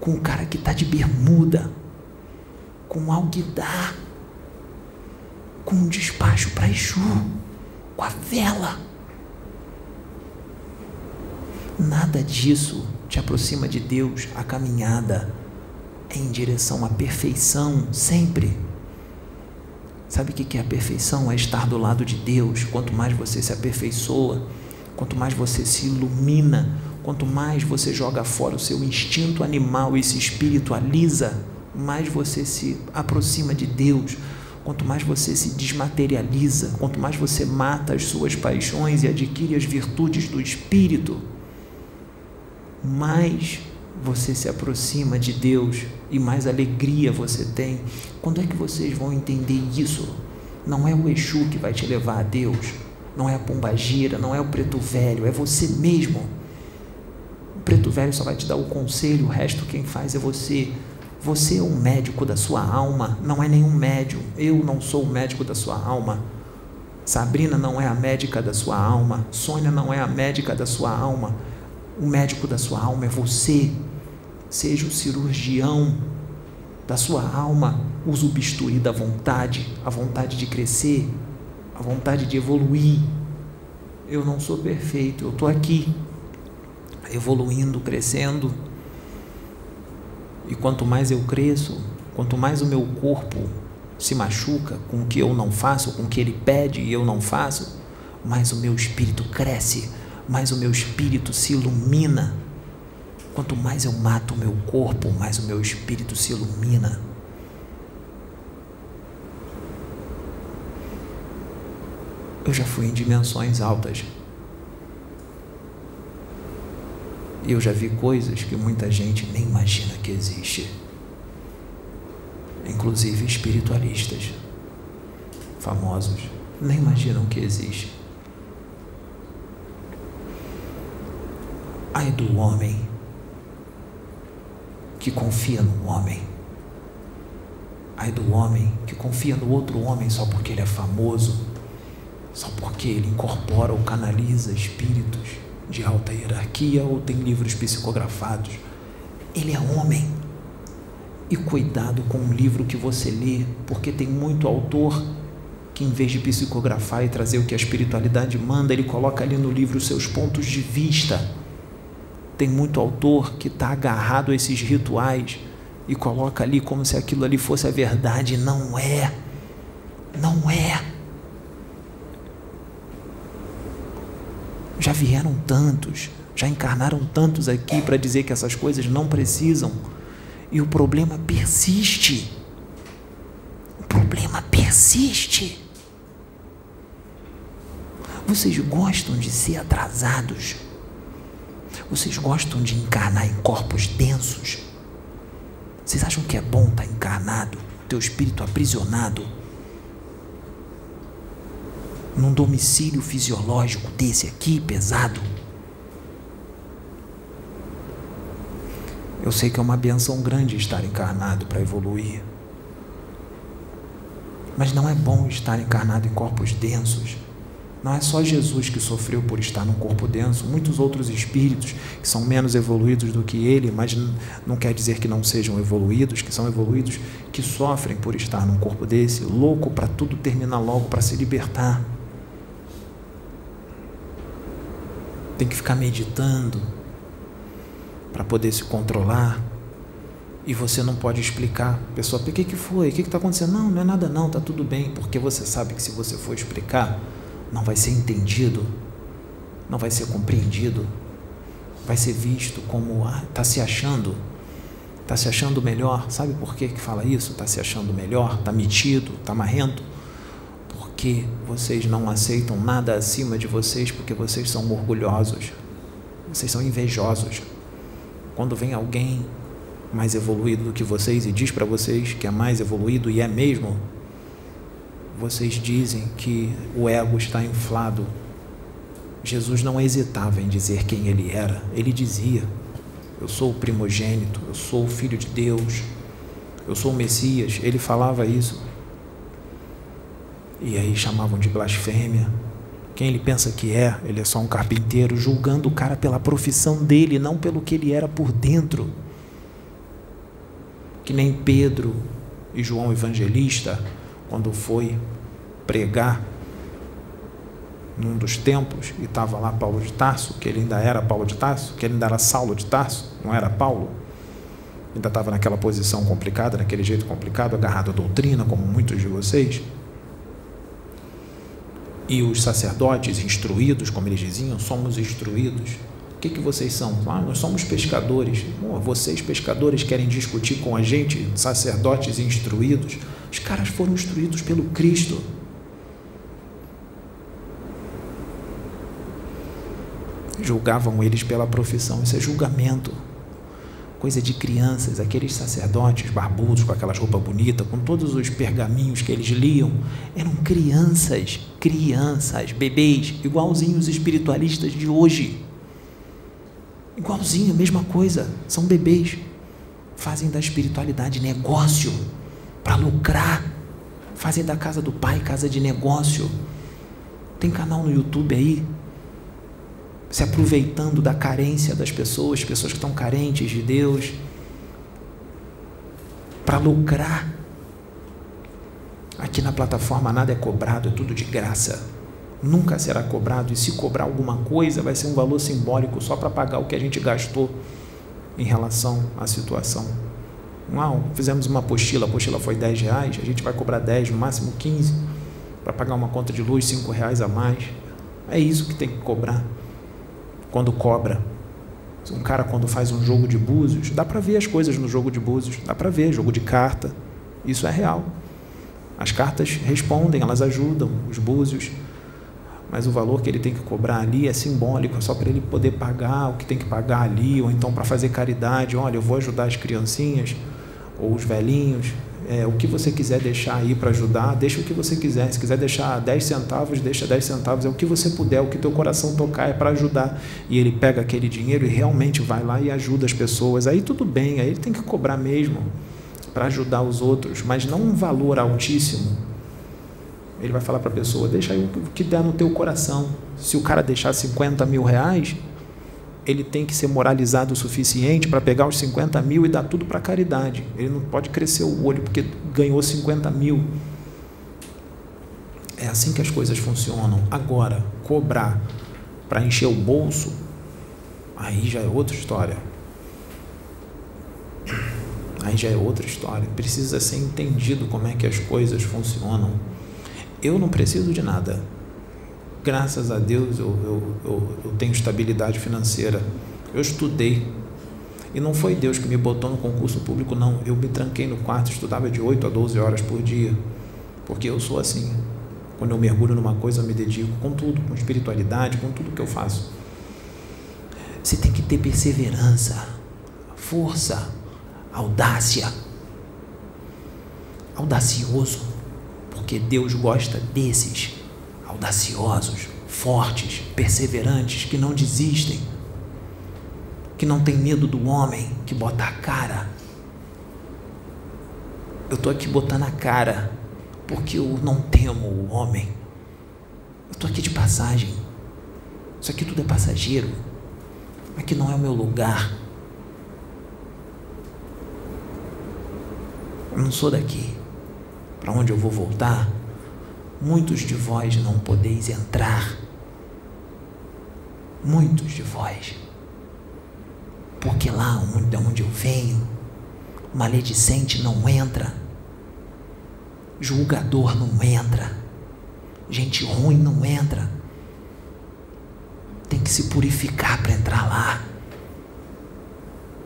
S5: com o cara que está de bermuda, com alguidar, com um despacho para Exu, com a vela. Nada disso te aproxima de Deus, a caminhada é em direção à perfeição sempre. Sabe o que é a perfeição? É estar do lado de Deus. Quanto mais você se aperfeiçoa, quanto mais você se ilumina, quanto mais você joga fora o seu instinto animal e se espiritualiza, mais você se aproxima de Deus. Quanto mais você se desmaterializa, quanto mais você mata as suas paixões e adquire as virtudes do espírito, mais você se aproxima de Deus e mais alegria você tem. Quando é que vocês vão entender isso? Não é o Exu que vai te levar a Deus, não é a pombagira, não é o preto velho, é você mesmo. O preto velho só vai te dar o conselho, o resto quem faz é você. Você é um médico da sua alma, não é nenhum médium. Eu não sou o médico da sua alma. Sabrina não é a médica da sua alma. Sônia não é a médica da sua alma. O médico da sua alma é você. Seja o cirurgião da sua alma. Use o bisturi da vontade, a vontade de crescer, a vontade de evoluir. Eu não sou perfeito, eu estou aqui, evoluindo, crescendo. E quanto mais eu cresço, quanto mais o meu corpo se machuca com o que eu não faço, com o que ele pede e eu não faço, mais o meu espírito cresce mais o meu espírito se ilumina. Quanto mais eu mato o meu corpo, mais o meu espírito se ilumina. Eu já fui em dimensões altas. E eu já vi coisas que muita gente nem imagina que existe. Inclusive espiritualistas famosos nem imaginam que existe. Ai do homem que confia no homem. Ai do homem que confia no outro homem só porque ele é famoso, só porque ele incorpora ou canaliza espíritos de alta hierarquia ou tem livros psicografados. Ele é homem. E cuidado com o livro que você lê, porque tem muito autor que, em vez de psicografar e trazer o que a espiritualidade manda, ele coloca ali no livro os seus pontos de vista. Tem muito autor que está agarrado a esses rituais e coloca ali como se aquilo ali fosse a verdade. Não é. Não é. Já vieram tantos, já encarnaram tantos aqui para dizer que essas coisas não precisam. E o problema persiste. O problema persiste. Vocês gostam de ser atrasados? Vocês gostam de encarnar em corpos densos? Vocês acham que é bom estar tá encarnado, teu espírito aprisionado num domicílio fisiológico desse aqui, pesado? Eu sei que é uma benção grande estar encarnado para evoluir. Mas não é bom estar encarnado em corpos densos. Não é só Jesus que sofreu por estar num corpo denso, muitos outros espíritos que são menos evoluídos do que ele, mas não quer dizer que não sejam evoluídos, que são evoluídos, que sofrem por estar num corpo desse, louco para tudo terminar logo, para se libertar. Tem que ficar meditando para poder se controlar. E você não pode explicar. A pessoa, o que, que foi? O que está acontecendo? Não, não é nada não, está tudo bem. Porque você sabe que se você for explicar, não vai ser entendido, não vai ser compreendido, vai ser visto como está ah, se achando, está se achando melhor. Sabe por que, que fala isso? Está se achando melhor, está metido, está marrento? Porque vocês não aceitam nada acima de vocês, porque vocês são orgulhosos, vocês são invejosos. Quando vem alguém mais evoluído do que vocês e diz para vocês que é mais evoluído e é mesmo, vocês dizem que o ego está inflado. Jesus não hesitava em dizer quem ele era. Ele dizia: Eu sou o primogênito, eu sou o filho de Deus, eu sou o Messias. Ele falava isso. E aí chamavam de blasfêmia. Quem ele pensa que é? Ele é só um carpinteiro, julgando o cara pela profissão dele, não pelo que ele era por dentro. Que nem Pedro e João Evangelista quando foi pregar num dos templos e estava lá Paulo de Tarso, que ele ainda era Paulo de Tarso, que ele ainda era Saulo de Tarso, não era Paulo, ainda estava naquela posição complicada, naquele jeito complicado, agarrado à doutrina, como muitos de vocês. E os sacerdotes instruídos, como eles diziam, somos instruídos. O que, que vocês são? Ah, nós somos pescadores. vocês, pescadores, querem discutir com a gente, sacerdotes instruídos. Os caras foram instruídos pelo Cristo. Julgavam eles pela profissão. Isso é julgamento. Coisa de crianças, aqueles sacerdotes barbudos com aquelas roupas bonitas, com todos os pergaminhos que eles liam, eram crianças, crianças, bebês, igualzinhos os espiritualistas de hoje. Igualzinho, mesma coisa, são bebês. Fazem da espiritualidade negócio para lucrar. Fazem da casa do pai casa de negócio. Tem canal no YouTube aí, se aproveitando da carência das pessoas, pessoas que estão carentes de Deus, para lucrar. Aqui na plataforma nada é cobrado, é tudo de graça. Nunca será cobrado, e se cobrar alguma coisa, vai ser um valor simbólico só para pagar o que a gente gastou em relação à situação. Uau, fizemos uma apostila, a apostila foi 10 reais, a gente vai cobrar 10, no máximo 15, para pagar uma conta de luz, 5 reais a mais. É isso que tem que cobrar. Quando cobra. Um cara quando faz um jogo de búzios, dá para ver as coisas no jogo de búzios, dá para ver, jogo de carta. Isso é real. As cartas respondem, elas ajudam, os búzios mas o valor que ele tem que cobrar ali é simbólico, é só para ele poder pagar o que tem que pagar ali, ou então para fazer caridade. Olha, eu vou ajudar as criancinhas, ou os velhinhos, É, o que você quiser deixar aí para ajudar, deixa o que você quiser. Se quiser deixar 10 centavos, deixa 10 centavos. É o que você puder, o que teu coração tocar é para ajudar. E ele pega aquele dinheiro e realmente vai lá e ajuda as pessoas. Aí tudo bem, aí ele tem que cobrar mesmo para ajudar os outros, mas não um valor altíssimo. Ele vai falar para a pessoa: deixa aí o que der no teu coração. Se o cara deixar 50 mil reais, ele tem que ser moralizado o suficiente para pegar os 50 mil e dar tudo para a caridade. Ele não pode crescer o olho porque ganhou 50 mil. É assim que as coisas funcionam. Agora, cobrar para encher o bolso, aí já é outra história. Aí já é outra história. Precisa ser entendido como é que as coisas funcionam. Eu não preciso de nada graças a Deus eu, eu, eu, eu tenho estabilidade financeira. Eu estudei. E não foi Deus que me botou no concurso público, não. Eu me tranquei no quarto, estudava de 8 a 12 horas por dia. Porque eu sou assim. Quando eu mergulho numa coisa, eu me dedico com tudo, com espiritualidade, com tudo que eu faço. Você tem que ter perseverança, força, audácia. Audacioso, porque Deus gosta desses audaciosos, fortes, perseverantes, que não desistem, que não tem medo do homem, que bota a cara. Eu estou aqui botando a cara, porque eu não temo o homem. Eu estou aqui de passagem. Isso aqui tudo é passageiro. Aqui não é o meu lugar. Eu não sou daqui. Para onde eu vou voltar? Muitos de vós não podeis entrar. Muitos de vós. Porque lá onde, onde eu venho, maledicente não entra, julgador não entra, gente ruim não entra. Tem que se purificar para entrar lá.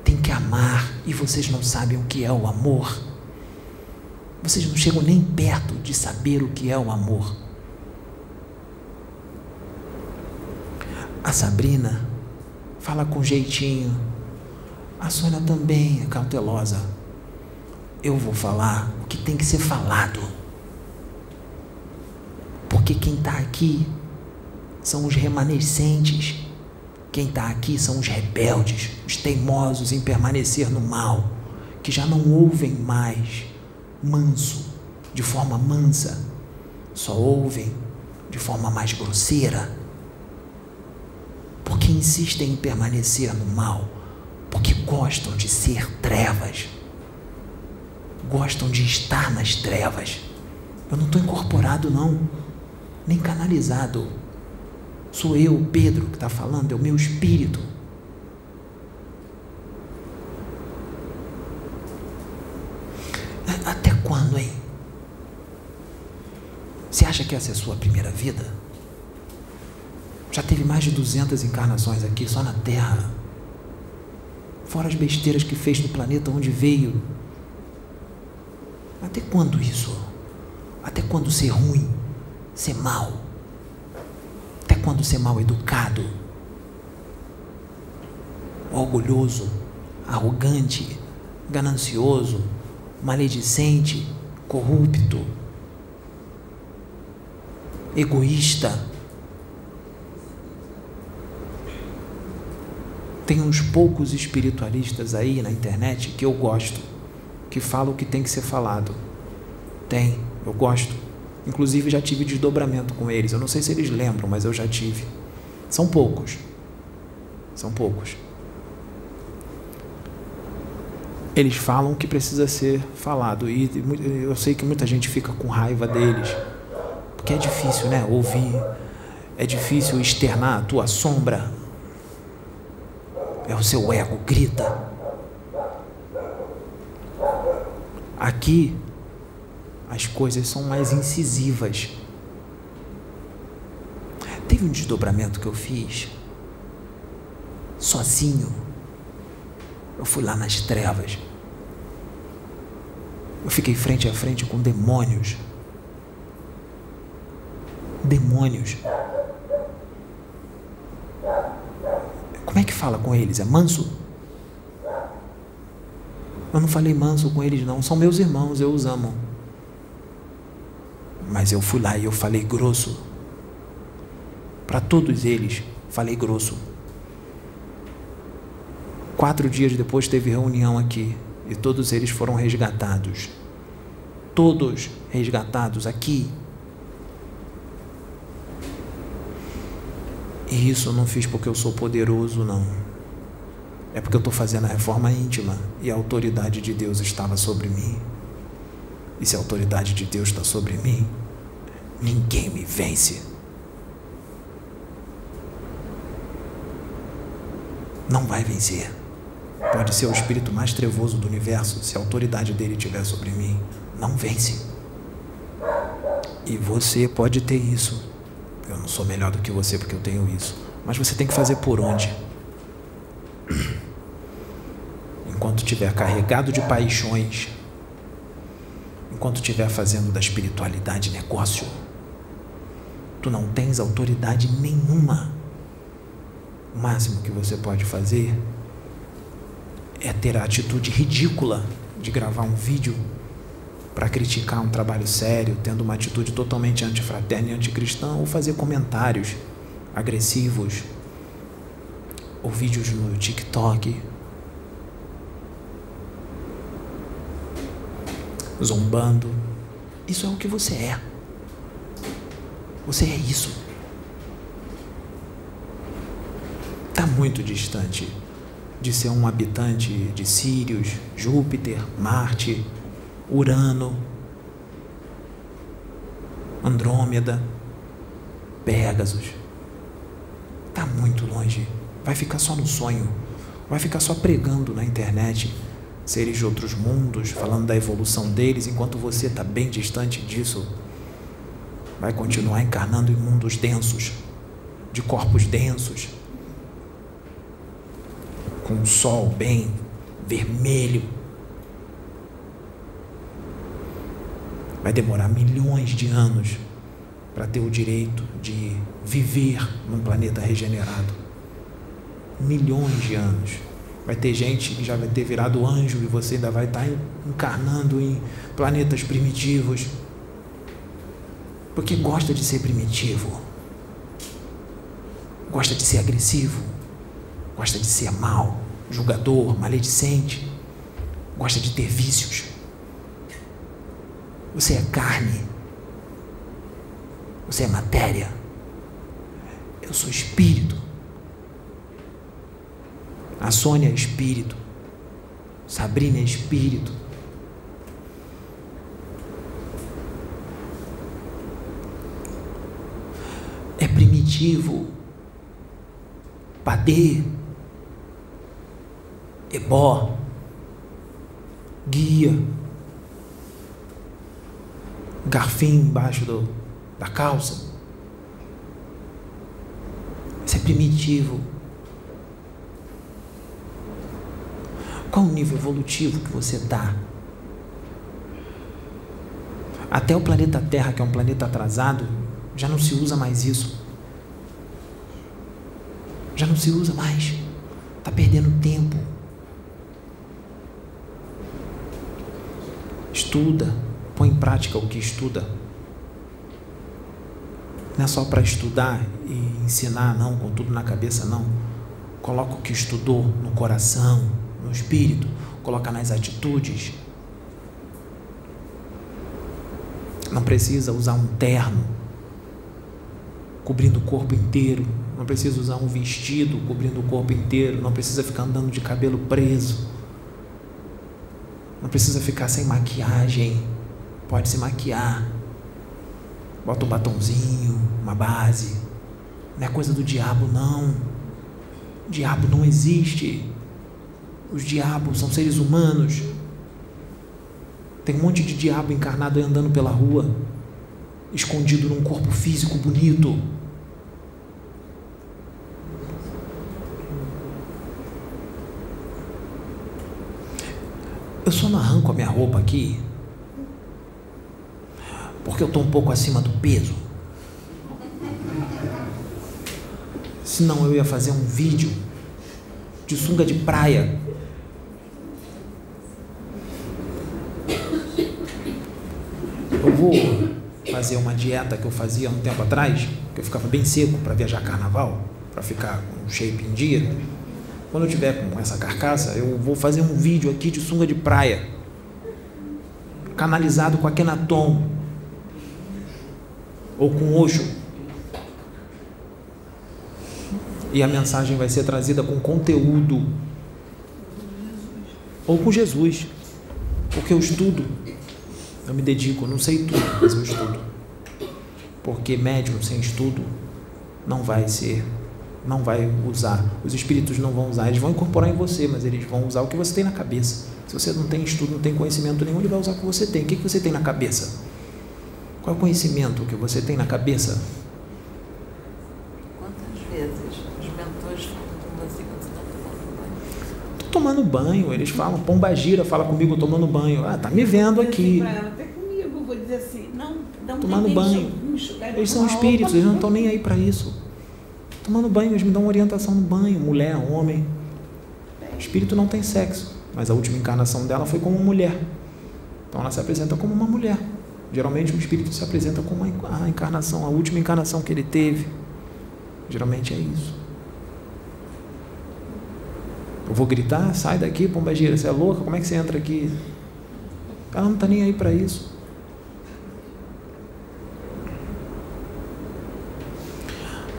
S5: Tem que amar, e vocês não sabem o que é o amor. Vocês não chegam nem perto de saber o que é o amor. A Sabrina fala com jeitinho. A Sônia também é cautelosa. Eu vou falar o que tem que ser falado. Porque quem está aqui são os remanescentes. Quem está aqui são os rebeldes, os teimosos em permanecer no mal, que já não ouvem mais manso, de forma mansa, só ouvem de forma mais grosseira, porque insistem em permanecer no mal, porque gostam de ser trevas, gostam de estar nas trevas. Eu não estou incorporado, não, nem canalizado. Sou eu, Pedro, que está falando, é o meu espírito. Quando, hein? Você acha que essa é a sua primeira vida? Já teve mais de 200 encarnações aqui, só na Terra. Fora as besteiras que fez no planeta onde veio. Até quando isso? Até quando ser ruim? Ser mal? Até quando ser mal educado? Orgulhoso? Arrogante? Ganancioso? Maledicente, corrupto, egoísta. Tem uns poucos espiritualistas aí na internet que eu gosto, que falam o que tem que ser falado. Tem, eu gosto. Inclusive já tive desdobramento com eles. Eu não sei se eles lembram, mas eu já tive. São poucos. São poucos eles falam o que precisa ser falado. E eu sei que muita gente fica com raiva deles. Porque é difícil, né? Ouvir. É difícil externar a tua sombra. É o seu ego, grita. Aqui, as coisas são mais incisivas. Teve um desdobramento que eu fiz sozinho eu fui lá nas trevas. Eu fiquei frente a frente com demônios. Demônios. Como é que fala com eles? É manso? Eu não falei manso com eles, não. São meus irmãos, eu os amo. Mas eu fui lá e eu falei grosso. Para todos eles, falei grosso. Quatro dias depois teve reunião aqui e todos eles foram resgatados. Todos resgatados aqui. E isso eu não fiz porque eu sou poderoso, não. É porque eu estou fazendo a reforma íntima e a autoridade de Deus estava sobre mim. E se a autoridade de Deus está sobre mim, ninguém me vence. Não vai vencer. Pode ser o espírito mais trevoso do universo, se a autoridade dele estiver sobre mim, não vence. E você pode ter isso. Eu não sou melhor do que você porque eu tenho isso. Mas você tem que fazer por onde? Enquanto estiver carregado de paixões, enquanto estiver fazendo da espiritualidade negócio, tu não tens autoridade nenhuma. O máximo que você pode fazer é ter a atitude ridícula de gravar um vídeo para criticar um trabalho sério, tendo uma atitude totalmente antifraterna e anticristã, ou fazer comentários agressivos, ou vídeos no TikTok, zombando. Isso é o que você é. Você é isso. Está muito distante de ser um habitante de Sírios, Júpiter, Marte, Urano, Andrômeda, Pégasus. Está muito longe. Vai ficar só no sonho. Vai ficar só pregando na internet seres de outros mundos, falando da evolução deles, enquanto você está bem distante disso. Vai continuar encarnando em mundos densos, de corpos densos, com o sol bem vermelho. Vai demorar milhões de anos para ter o direito de viver num planeta regenerado. Milhões de anos. Vai ter gente que já vai ter virado anjo e você ainda vai estar encarnando em planetas primitivos. Porque gosta de ser primitivo. Gosta de ser agressivo gosta de ser mal, julgador, maledicente, gosta de ter vícios. Você é carne. Você é matéria. Eu sou espírito. A Sônia é espírito. Sabrina é espírito. É primitivo. Padê ebó, guia, garfinho embaixo do, da calça. Isso é primitivo. Qual o nível evolutivo que você está? Até o planeta Terra, que é um planeta atrasado, já não se usa mais isso. Já não se usa mais. Está perdendo tempo. Estuda, põe em prática o que estuda. Não é só para estudar e ensinar, não, com tudo na cabeça, não. Coloca o que estudou no coração, no espírito, coloca nas atitudes. Não precisa usar um terno cobrindo o corpo inteiro, não precisa usar um vestido cobrindo o corpo inteiro, não precisa ficar andando de cabelo preso. Não precisa ficar sem maquiagem. Pode se maquiar. Bota um batonzinho, uma base. Não é coisa do diabo, não. O diabo não existe. Os diabos são seres humanos. Tem um monte de diabo encarnado andando pela rua, escondido num corpo físico bonito. com a minha roupa aqui? Porque eu estou um pouco acima do peso. Senão eu ia fazer um vídeo de sunga de praia. Eu vou fazer uma dieta que eu fazia um tempo atrás, que eu ficava bem seco para viajar carnaval, para ficar com um shape em dia. Quando eu tiver com essa carcaça, eu vou fazer um vídeo aqui de sunga de praia canalizado com Akenaton ou com Osho. E a mensagem vai ser trazida com conteúdo. Ou com Jesus, porque eu estudo. Eu me dedico, não sei tudo, mas eu estudo. Porque médium sem estudo não vai ser, não vai usar. Os espíritos não vão usar, eles vão incorporar em você, mas eles vão usar o que você tem na cabeça. Se você não tem estudo, não tem conhecimento nenhum, ele vai usar o que você tem. O que, você tem na cabeça? Qual é o conhecimento que você tem na cabeça?
S1: Quantas vezes os mentores falam você quando você está tomando banho?
S5: Tô tomando banho, eles falam, pomba gira, fala comigo tomando banho. Ah, tá me vendo aqui.
S6: Até comigo, vou dizer assim, não, não
S5: Tomando banho.
S6: me enxugar
S5: Eles são espíritos, eles não estão nem aí para isso. Tomando banho, eles me dão orientação no banho, mulher, homem. Espírito não tem sexo, mas a última encarnação dela foi como mulher. Então ela se apresenta como uma mulher. Geralmente o espírito se apresenta como a encarnação, a última encarnação que ele teve. Geralmente é isso. Eu vou gritar, sai daqui, pombagira, você é louca? Como é que você entra aqui? Ela não está nem aí para isso.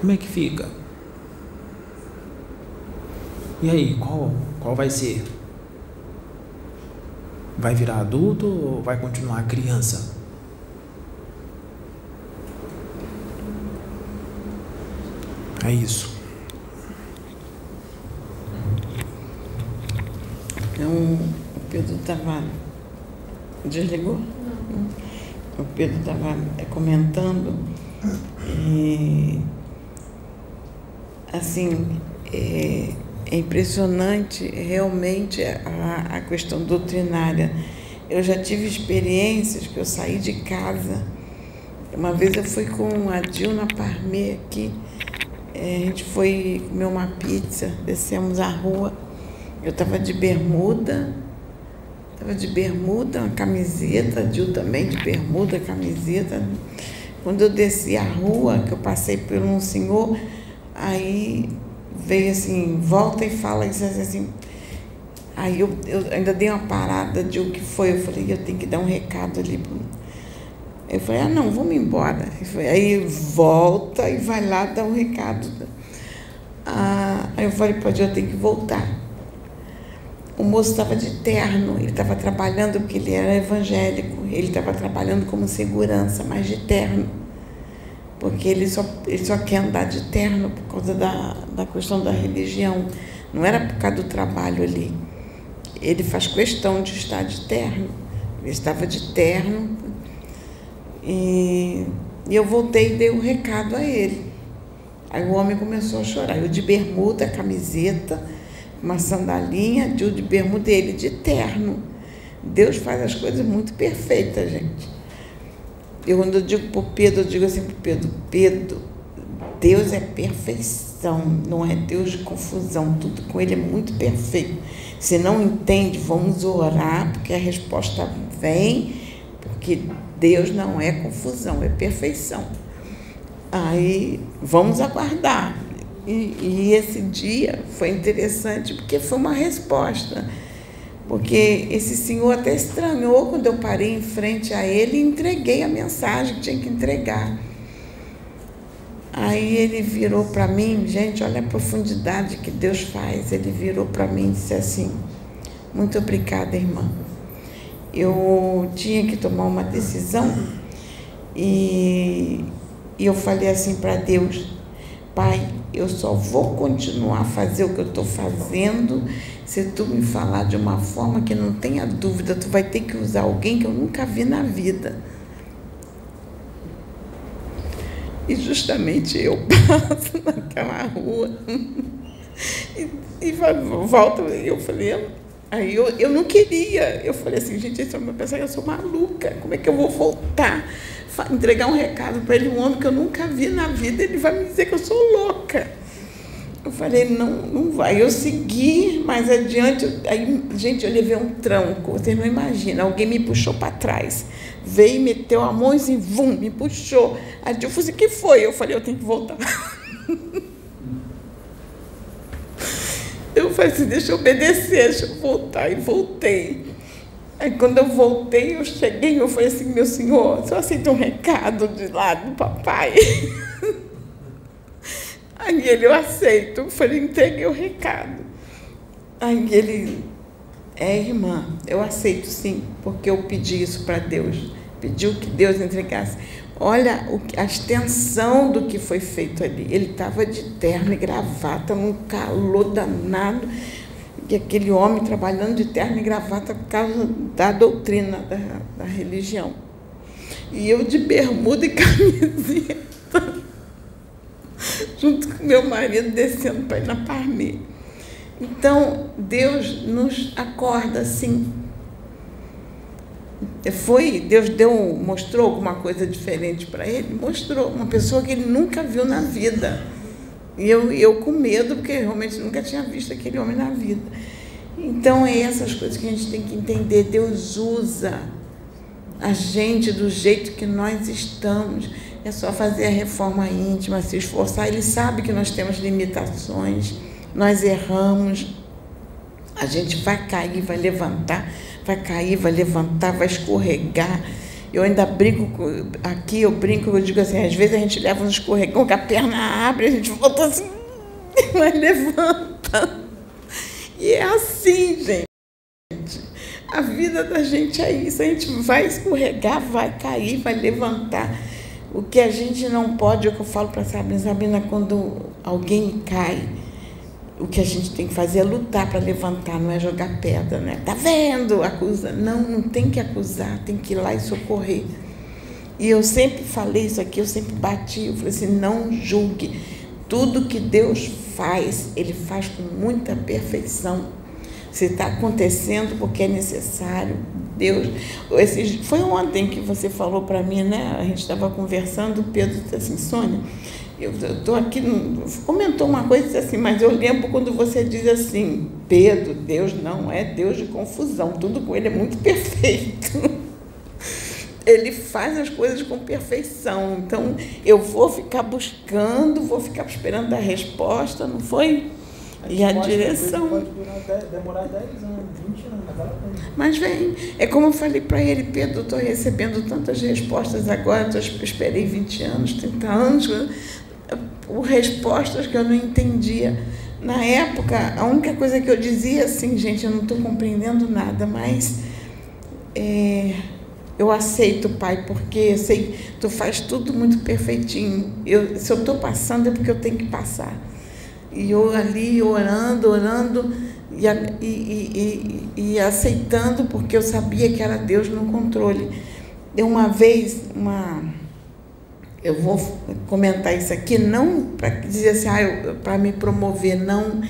S5: Como é que fica? E aí, qual, qual vai ser? Vai virar adulto ou vai continuar criança? É isso.
S6: Então, o Pedro estava. Desligou? O Pedro estava comentando e assim é, é impressionante realmente a, a questão doutrinária. Eu já tive experiências que eu saí de casa. Uma vez eu fui com a Dilma Parmê aqui, eh, a gente foi comer uma pizza, descemos a rua. Eu estava de bermuda, estava de bermuda, uma camiseta, a Dil também de bermuda, camiseta. Quando eu desci a rua, que eu passei por um senhor, aí veio assim, volta e fala isso assim. Aí eu, eu ainda dei uma parada de o que foi, eu falei, eu tenho que dar um recado ali. Eu falei, ah não, vamos embora. Foi- Aí volta e vai lá dar um recado. Ah, aí eu falei, pode, eu tenho que voltar. O moço estava de terno, ele estava trabalhando, porque ele era evangélico, ele estava trabalhando como segurança, mas de terno. Porque ele só, ele só quer andar de terno por causa da, da questão da religião. Não era por causa do trabalho ali. Ele faz questão de estar de terno. Ele estava de terno. E, e eu voltei e dei um recado a ele. Aí o homem começou a chorar. Eu de bermuda, camiseta, uma sandalinha, de, de bermuda ele de terno. Deus faz as coisas muito perfeitas, gente. Eu, quando eu digo o Pedro, eu digo assim para Pedro, Pedro, Deus é perfeição, não é Deus de confusão, tudo com Ele é muito perfeito. Se não entende, vamos orar, porque a resposta vem, porque Deus não é confusão, é perfeição. Aí vamos aguardar. E, e esse dia foi interessante porque foi uma resposta. Porque esse senhor até estranhou quando eu parei em frente a ele e entreguei a mensagem que tinha que entregar. Aí ele virou para mim, gente, olha a profundidade que Deus faz. Ele virou para mim e disse assim: Muito obrigada, irmã. Eu tinha que tomar uma decisão e, e eu falei assim para Deus: Pai, eu só vou continuar a fazer o que eu estou fazendo se tu me falar de uma forma que não tenha dúvida, tu vai ter que usar alguém que eu nunca vi na vida. E justamente eu passo naquela rua e, e vai- volta. Eu falei, aí eu, eu não queria. Eu falei assim, gente, esse homem vai pensar que eu sou maluca. Como é que eu vou voltar? Entregar um recado para ele, um homem que eu nunca vi na vida, ele vai me dizer que eu sou louca. Eu falei, não, não vai. Eu segui mais adiante. Aí, gente, eu levei um tranco, vocês não imaginam. Alguém me puxou para trás. Veio, meteu a mão e assim, vum, me puxou. Aí eu falei, o que foi? Eu falei, eu tenho que voltar. Eu falei assim, deixa eu obedecer, deixa eu voltar. E voltei. Aí quando eu voltei, eu cheguei, eu falei assim, meu senhor, você aceita um recado de lá do papai? Aí ele, eu aceito. Eu falei, entreguei o recado. Aí ele, é irmã, eu aceito sim, porque eu pedi isso para Deus. Pediu que Deus entregasse. Olha a extensão do que foi feito ali. Ele estava de terno e gravata, num calor danado. E aquele homem trabalhando de terno e gravata por causa da doutrina da, da religião. E eu de bermuda e camiseta, junto com meu marido descendo para ir na Parme. Então, Deus nos acorda assim foi, Deus deu, mostrou alguma coisa diferente para ele? Mostrou, uma pessoa que ele nunca viu na vida. E eu, eu com medo, porque realmente nunca tinha visto aquele homem na vida. Então, é essas coisas que a gente tem que entender. Deus usa a gente do jeito que nós estamos. É só fazer a reforma íntima, se esforçar. Ele sabe que nós temos limitações, nós erramos, a gente vai cair, vai levantar vai cair, vai levantar, vai escorregar. Eu ainda brinco aqui, eu brinco, eu digo assim, às vezes a gente leva um escorregão que a perna abre, a gente volta assim, mas levanta. E é assim, gente. A vida da gente é isso, a gente vai escorregar, vai cair, vai levantar. O que a gente não pode, é o que eu falo para a Sabina, Sabina, quando alguém cai, o que a gente tem que fazer é lutar para levantar, não é jogar pedra, né? Tá vendo? Acusa. Não, não tem que acusar, tem que ir lá e socorrer. E eu sempre falei isso aqui, eu sempre bati, eu falei assim, não julgue. Tudo que Deus faz, Ele faz com muita perfeição. Se está acontecendo porque é necessário, Deus. Esse, foi ontem que você falou para mim, né? A gente estava conversando, o Pedro disse assim, Sônia, eu estou aqui, comentou uma coisa assim, mas eu lembro quando você diz assim, Pedro, Deus não é Deus de confusão, tudo com ele é muito perfeito. Ele faz as coisas com perfeição. Então, eu vou ficar buscando, vou ficar esperando a resposta, não foi? E a direção.
S5: Pode demorar 10 anos, 20 anos,
S6: mas vem, é como eu falei para ele, Pedro, estou recebendo tantas respostas agora, eu esperei 20 anos, 30 anos, respostas que eu não entendia. Na época, a única coisa que eu dizia assim, gente, eu não estou compreendendo nada, mas é, eu aceito, Pai, porque eu sei, tu faz tudo muito perfeitinho. Eu, se eu estou passando é porque eu tenho que passar. E eu ali orando, orando e, e, e, e aceitando, porque eu sabia que era Deus no controle. Eu uma vez, uma eu vou comentar isso aqui não para dizer assim, ah, para me promover, não,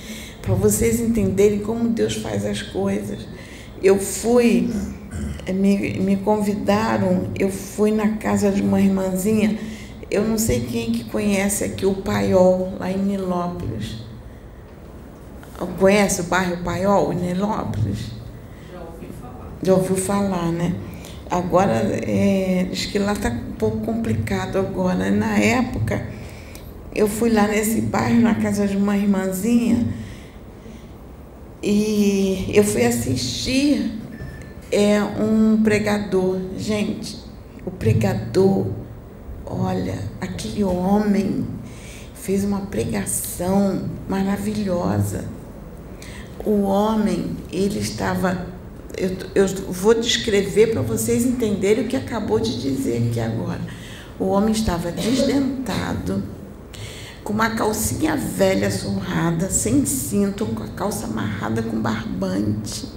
S6: para vocês entenderem como Deus faz as coisas. Eu fui, me, me convidaram, eu fui na casa de uma irmãzinha, eu não sei quem que conhece aqui o Paiol, lá em Nilópolis. Conhece o bairro Paiol, em Nilópolis?
S3: Já ouvi falar.
S6: Já ouviu falar, né? Agora, é, diz que lá está um pouco complicado agora. Na época, eu fui lá nesse bairro, na casa de uma irmãzinha, e eu fui assistir é, um pregador. Gente, o pregador, olha, aquele homem fez uma pregação maravilhosa. O homem, ele estava eu, eu vou descrever para vocês entenderem o que acabou de dizer aqui agora. O homem estava desdentado, com uma calcinha velha surrada, sem cinto, com a calça amarrada com barbante.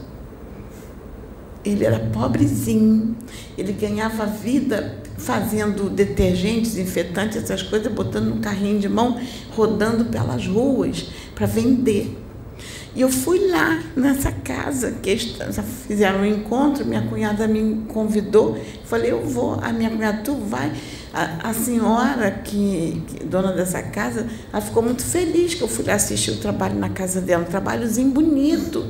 S6: Ele era pobrezinho, ele ganhava vida fazendo detergentes, desinfetantes, essas coisas, botando no carrinho de mão, rodando pelas ruas para vender. E eu fui lá nessa casa, que fizeram um encontro, minha cunhada me convidou, falei, eu vou, a minha cunhada, tu vai. A, a senhora, que, que, dona dessa casa, ela ficou muito feliz que eu fui lá assistir o trabalho na casa dela, um trabalhozinho bonito.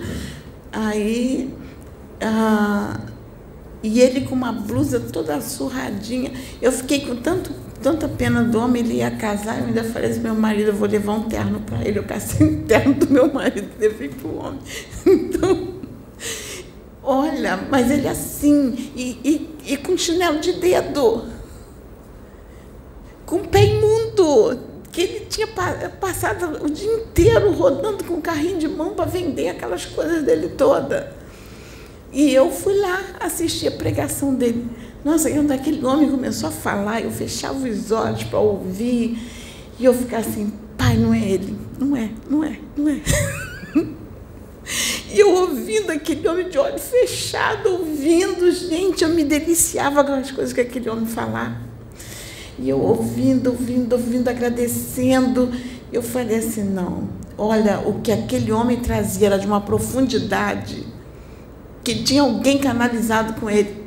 S6: Aí, ah, e ele com uma blusa toda surradinha. Eu fiquei com tanto tanta pena do homem, ele ia casar, eu ainda falei assim, meu marido, eu vou levar um terno para ele, eu cacei um terno do meu marido, levei para o homem. Então, olha, mas ele assim, e, e, e com chinelo de dedo, com pé imundo, que ele tinha passado o dia inteiro rodando com carrinho de mão para vender aquelas coisas dele toda. E eu fui lá assistir a pregação dele. Nossa, quando aquele homem começou a falar, eu fechava os olhos para ouvir, e eu ficava assim, pai, não é ele, não é, não é, não é. E eu ouvindo aquele homem de olho fechado, ouvindo, gente, eu me deliciava com as coisas que aquele homem falava. E eu ouvindo, ouvindo, ouvindo, agradecendo. Eu falei assim, não, olha, o que aquele homem trazia era de uma profundidade que tinha alguém canalizado com ele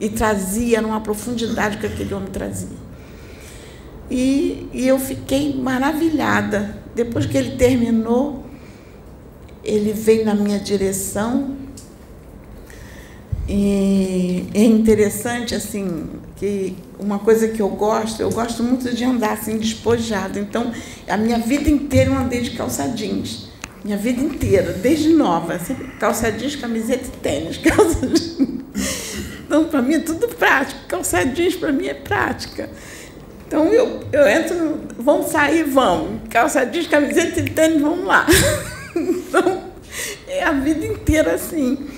S6: e trazia numa profundidade que aquele homem trazia. E, e eu fiquei maravilhada. Depois que ele terminou, ele veio na minha direção. E é interessante, assim, que uma coisa que eu gosto, eu gosto muito de andar assim, despojado. Então, a minha vida inteira eu andei de calça jeans. Minha vida inteira, desde nova. Sempre calça jeans, camiseta e tênis. Calça jeans. Então, para mim é tudo prático. Calça jeans para mim é prática. Então, eu, eu entro, vamos sair, vamos. Calça jeans, camiseta e tênis, vamos lá. Então, é a vida inteira assim.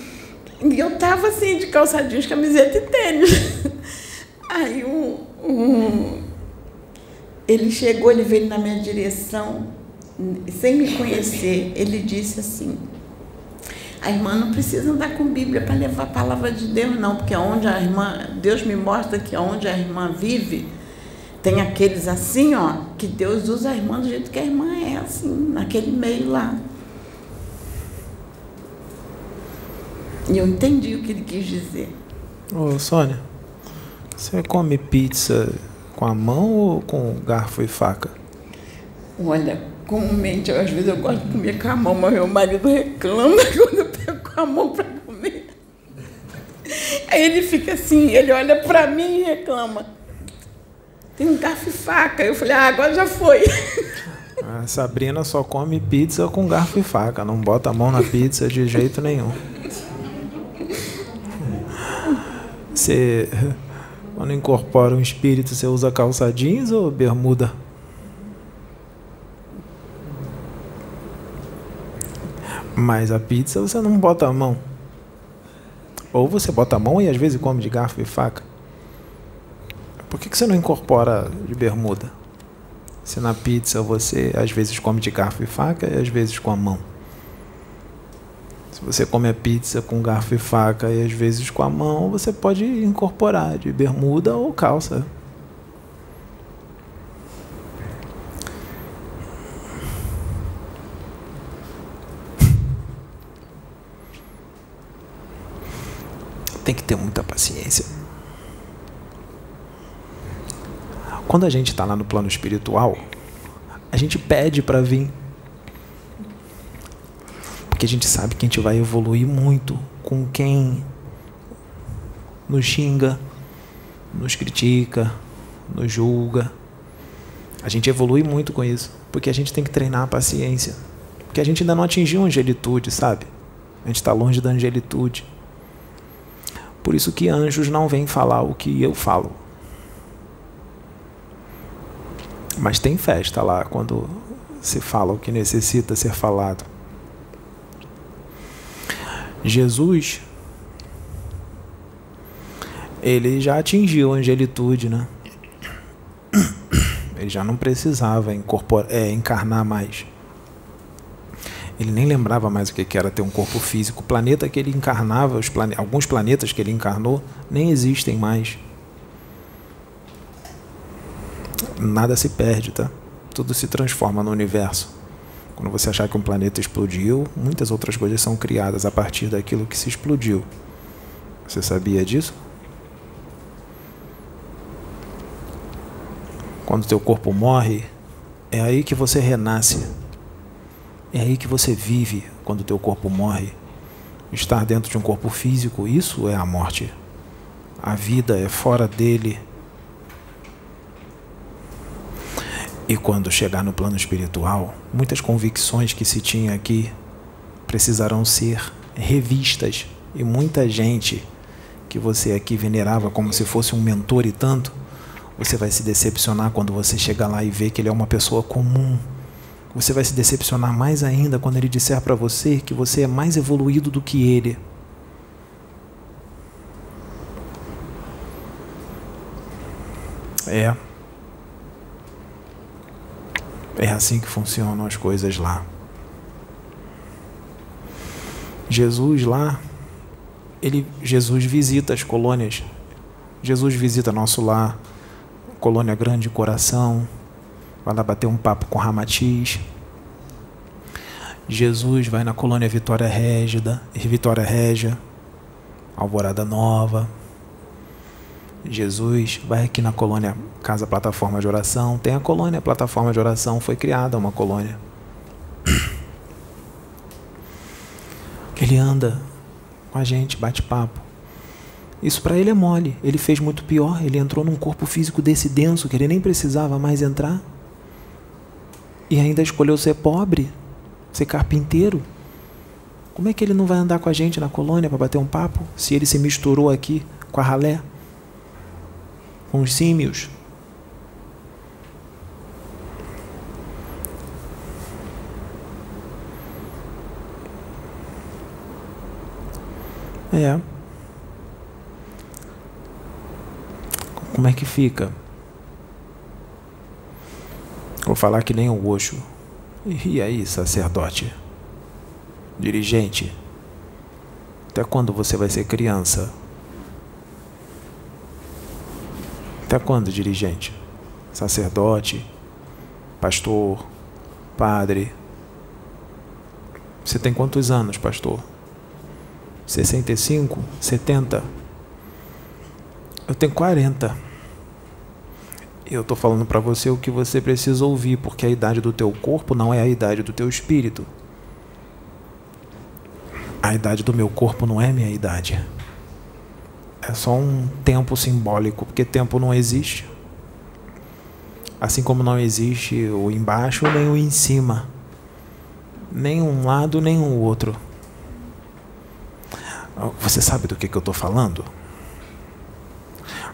S6: E eu tava assim, de calça jeans, camiseta e tênis. Aí, um, ele chegou, ele veio na minha direção, sem me conhecer, ele disse assim, a irmã não precisa andar com Bíblia para levar a palavra de Deus, não, porque onde a irmã, Deus me mostra que onde a irmã vive, tem aqueles assim, ó, que Deus usa a irmã do jeito que a irmã é, assim, naquele meio lá. E eu entendi o que ele quis dizer.
S5: Ô, Sônia, você come pizza com a mão ou com garfo e faca?
S6: Olha, comumente, às vezes eu gosto de comer com a mão, mas meu marido reclama quando eu pego com a mão para comer. Aí ele fica assim, ele olha para mim e reclama. Tem um garfo e faca. Eu falei, ah, agora já foi.
S5: A Sabrina só come pizza com garfo e faca, não bota a mão na pizza de jeito nenhum. Você, quando incorpora um espírito, você usa calça jeans ou bermuda? Mas a pizza você não bota a mão. Ou você bota a mão e às vezes come de garfo e faca. Por que, que você não incorpora de bermuda? Se na pizza você às vezes come de garfo e faca e às vezes com a mão. Se você come a pizza com garfo e faca e às vezes com a mão, você pode incorporar de bermuda ou calça. Tem que ter muita paciência. Quando a gente está lá no plano espiritual, a gente pede para vir. Porque a gente sabe que a gente vai evoluir muito com quem nos xinga, nos critica, nos julga. A gente evolui muito com isso, porque a gente tem que treinar a paciência. Porque a gente ainda não atingiu a angelitude, sabe? A gente está longe da angelitude. Por isso que anjos não vêm falar o que eu falo. Mas tem festa lá quando se fala o que necessita ser falado. Jesus, ele já atingiu a angelitude, né? Ele já não precisava é, encarnar mais. Ele nem lembrava mais o que era ter um corpo físico. O planeta que ele encarnava, plane... alguns planetas que ele encarnou, nem existem mais. Nada se perde, tá? Tudo se transforma no universo. Quando você achar que um planeta explodiu, muitas outras coisas são criadas a partir daquilo que se explodiu. Você sabia disso? Quando teu corpo morre, é aí que você renasce. É aí que você vive quando teu corpo morre. Estar dentro de um corpo físico, isso é a morte. A vida é fora dele. E quando chegar no plano espiritual, muitas convicções que se tinha aqui precisarão ser revistas. E muita gente que você aqui venerava como se fosse um mentor e tanto, você vai se decepcionar quando você chegar lá e ver que ele é uma pessoa comum. Você vai se decepcionar mais ainda quando ele disser para você que você é mais evoluído do que ele. É. É assim que funcionam as coisas lá. Jesus lá, ele Jesus visita as colônias. Jesus visita nosso lar, colônia Grande Coração, vai lá bater um papo com Ramatiz. Jesus vai na colônia Vitória Régida, Vitória Régia, Alvorada Nova, Jesus vai aqui na colônia Casa Plataforma de Oração. Tem a colônia Plataforma de Oração, foi criada uma colônia. Ele anda com a gente, bate papo. Isso para ele é mole. Ele fez muito pior. Ele entrou num corpo físico desse denso que ele nem precisava mais entrar. E ainda escolheu ser pobre, ser carpinteiro. Como é que ele não vai andar com a gente na colônia para bater um papo se ele se misturou aqui com a ralé? com os símios. É. Como é que fica? Vou falar que nem o Osho. E aí, sacerdote? Dirigente? Até quando você vai ser criança? Até quando, dirigente? Sacerdote? Pastor? Padre? Você tem quantos anos, pastor? 65? 70? Eu tenho 40. Eu estou falando para você o que você precisa ouvir, porque a idade do teu corpo não é a idade do teu espírito. A idade do meu corpo não é minha idade. É só um tempo simbólico, porque tempo não existe. Assim como não existe o embaixo nem o em cima. Nem um lado nem o outro. Você sabe do que, que eu estou falando?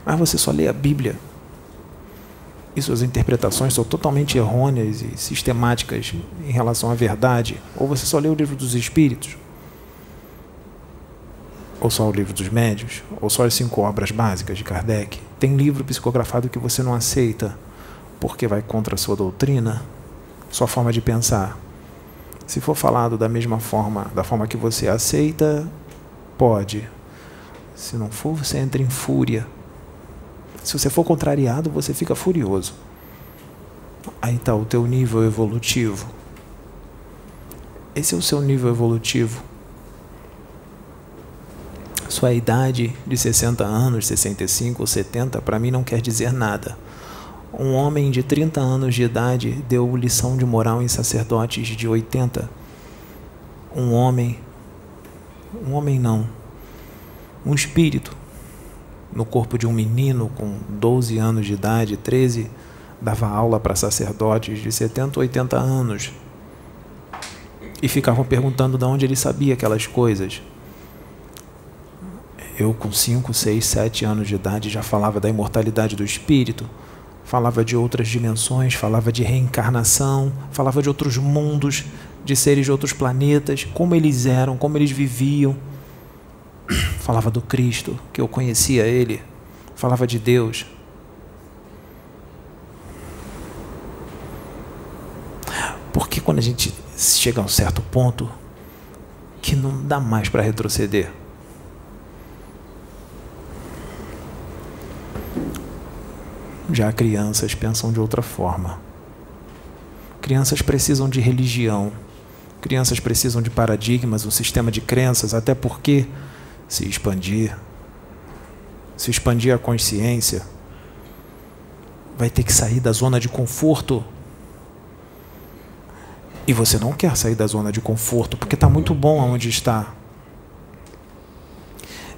S5: Mas você só lê a Bíblia. E suas interpretações são totalmente errôneas e sistemáticas em relação à verdade. Ou você só lê o livro dos Espíritos ou só o livro dos médios, ou só as cinco obras básicas de Kardec. Tem livro psicografado que você não aceita porque vai contra a sua doutrina, sua forma de pensar. Se for falado da mesma forma, da forma que você aceita, pode. Se não for, você entra em fúria. Se você for contrariado, você fica furioso. Aí está o teu nível evolutivo. Esse é o seu nível evolutivo sua idade de 60 anos, 65 ou 70, para mim não quer dizer nada. Um homem de 30 anos de idade deu lição de moral em sacerdotes de 80. Um homem, um homem não, um espírito no corpo de um menino com 12 anos de idade, 13, dava aula para sacerdotes de 70 ou 80 anos. E ficavam perguntando de onde ele sabia aquelas coisas. Eu, com 5, 6, 7 anos de idade, já falava da imortalidade do espírito, falava de outras dimensões, falava de reencarnação, falava de outros mundos, de seres de outros planetas, como eles eram, como eles viviam. Falava do Cristo, que eu conhecia ele, falava de Deus. Porque quando a gente chega a um certo ponto que não dá mais para retroceder, Já crianças pensam de outra forma. Crianças precisam de religião. Crianças precisam de paradigmas, um sistema de crenças, até porque se expandir, se expandir a consciência, vai ter que sair da zona de conforto. E você não quer sair da zona de conforto porque está muito bom onde está.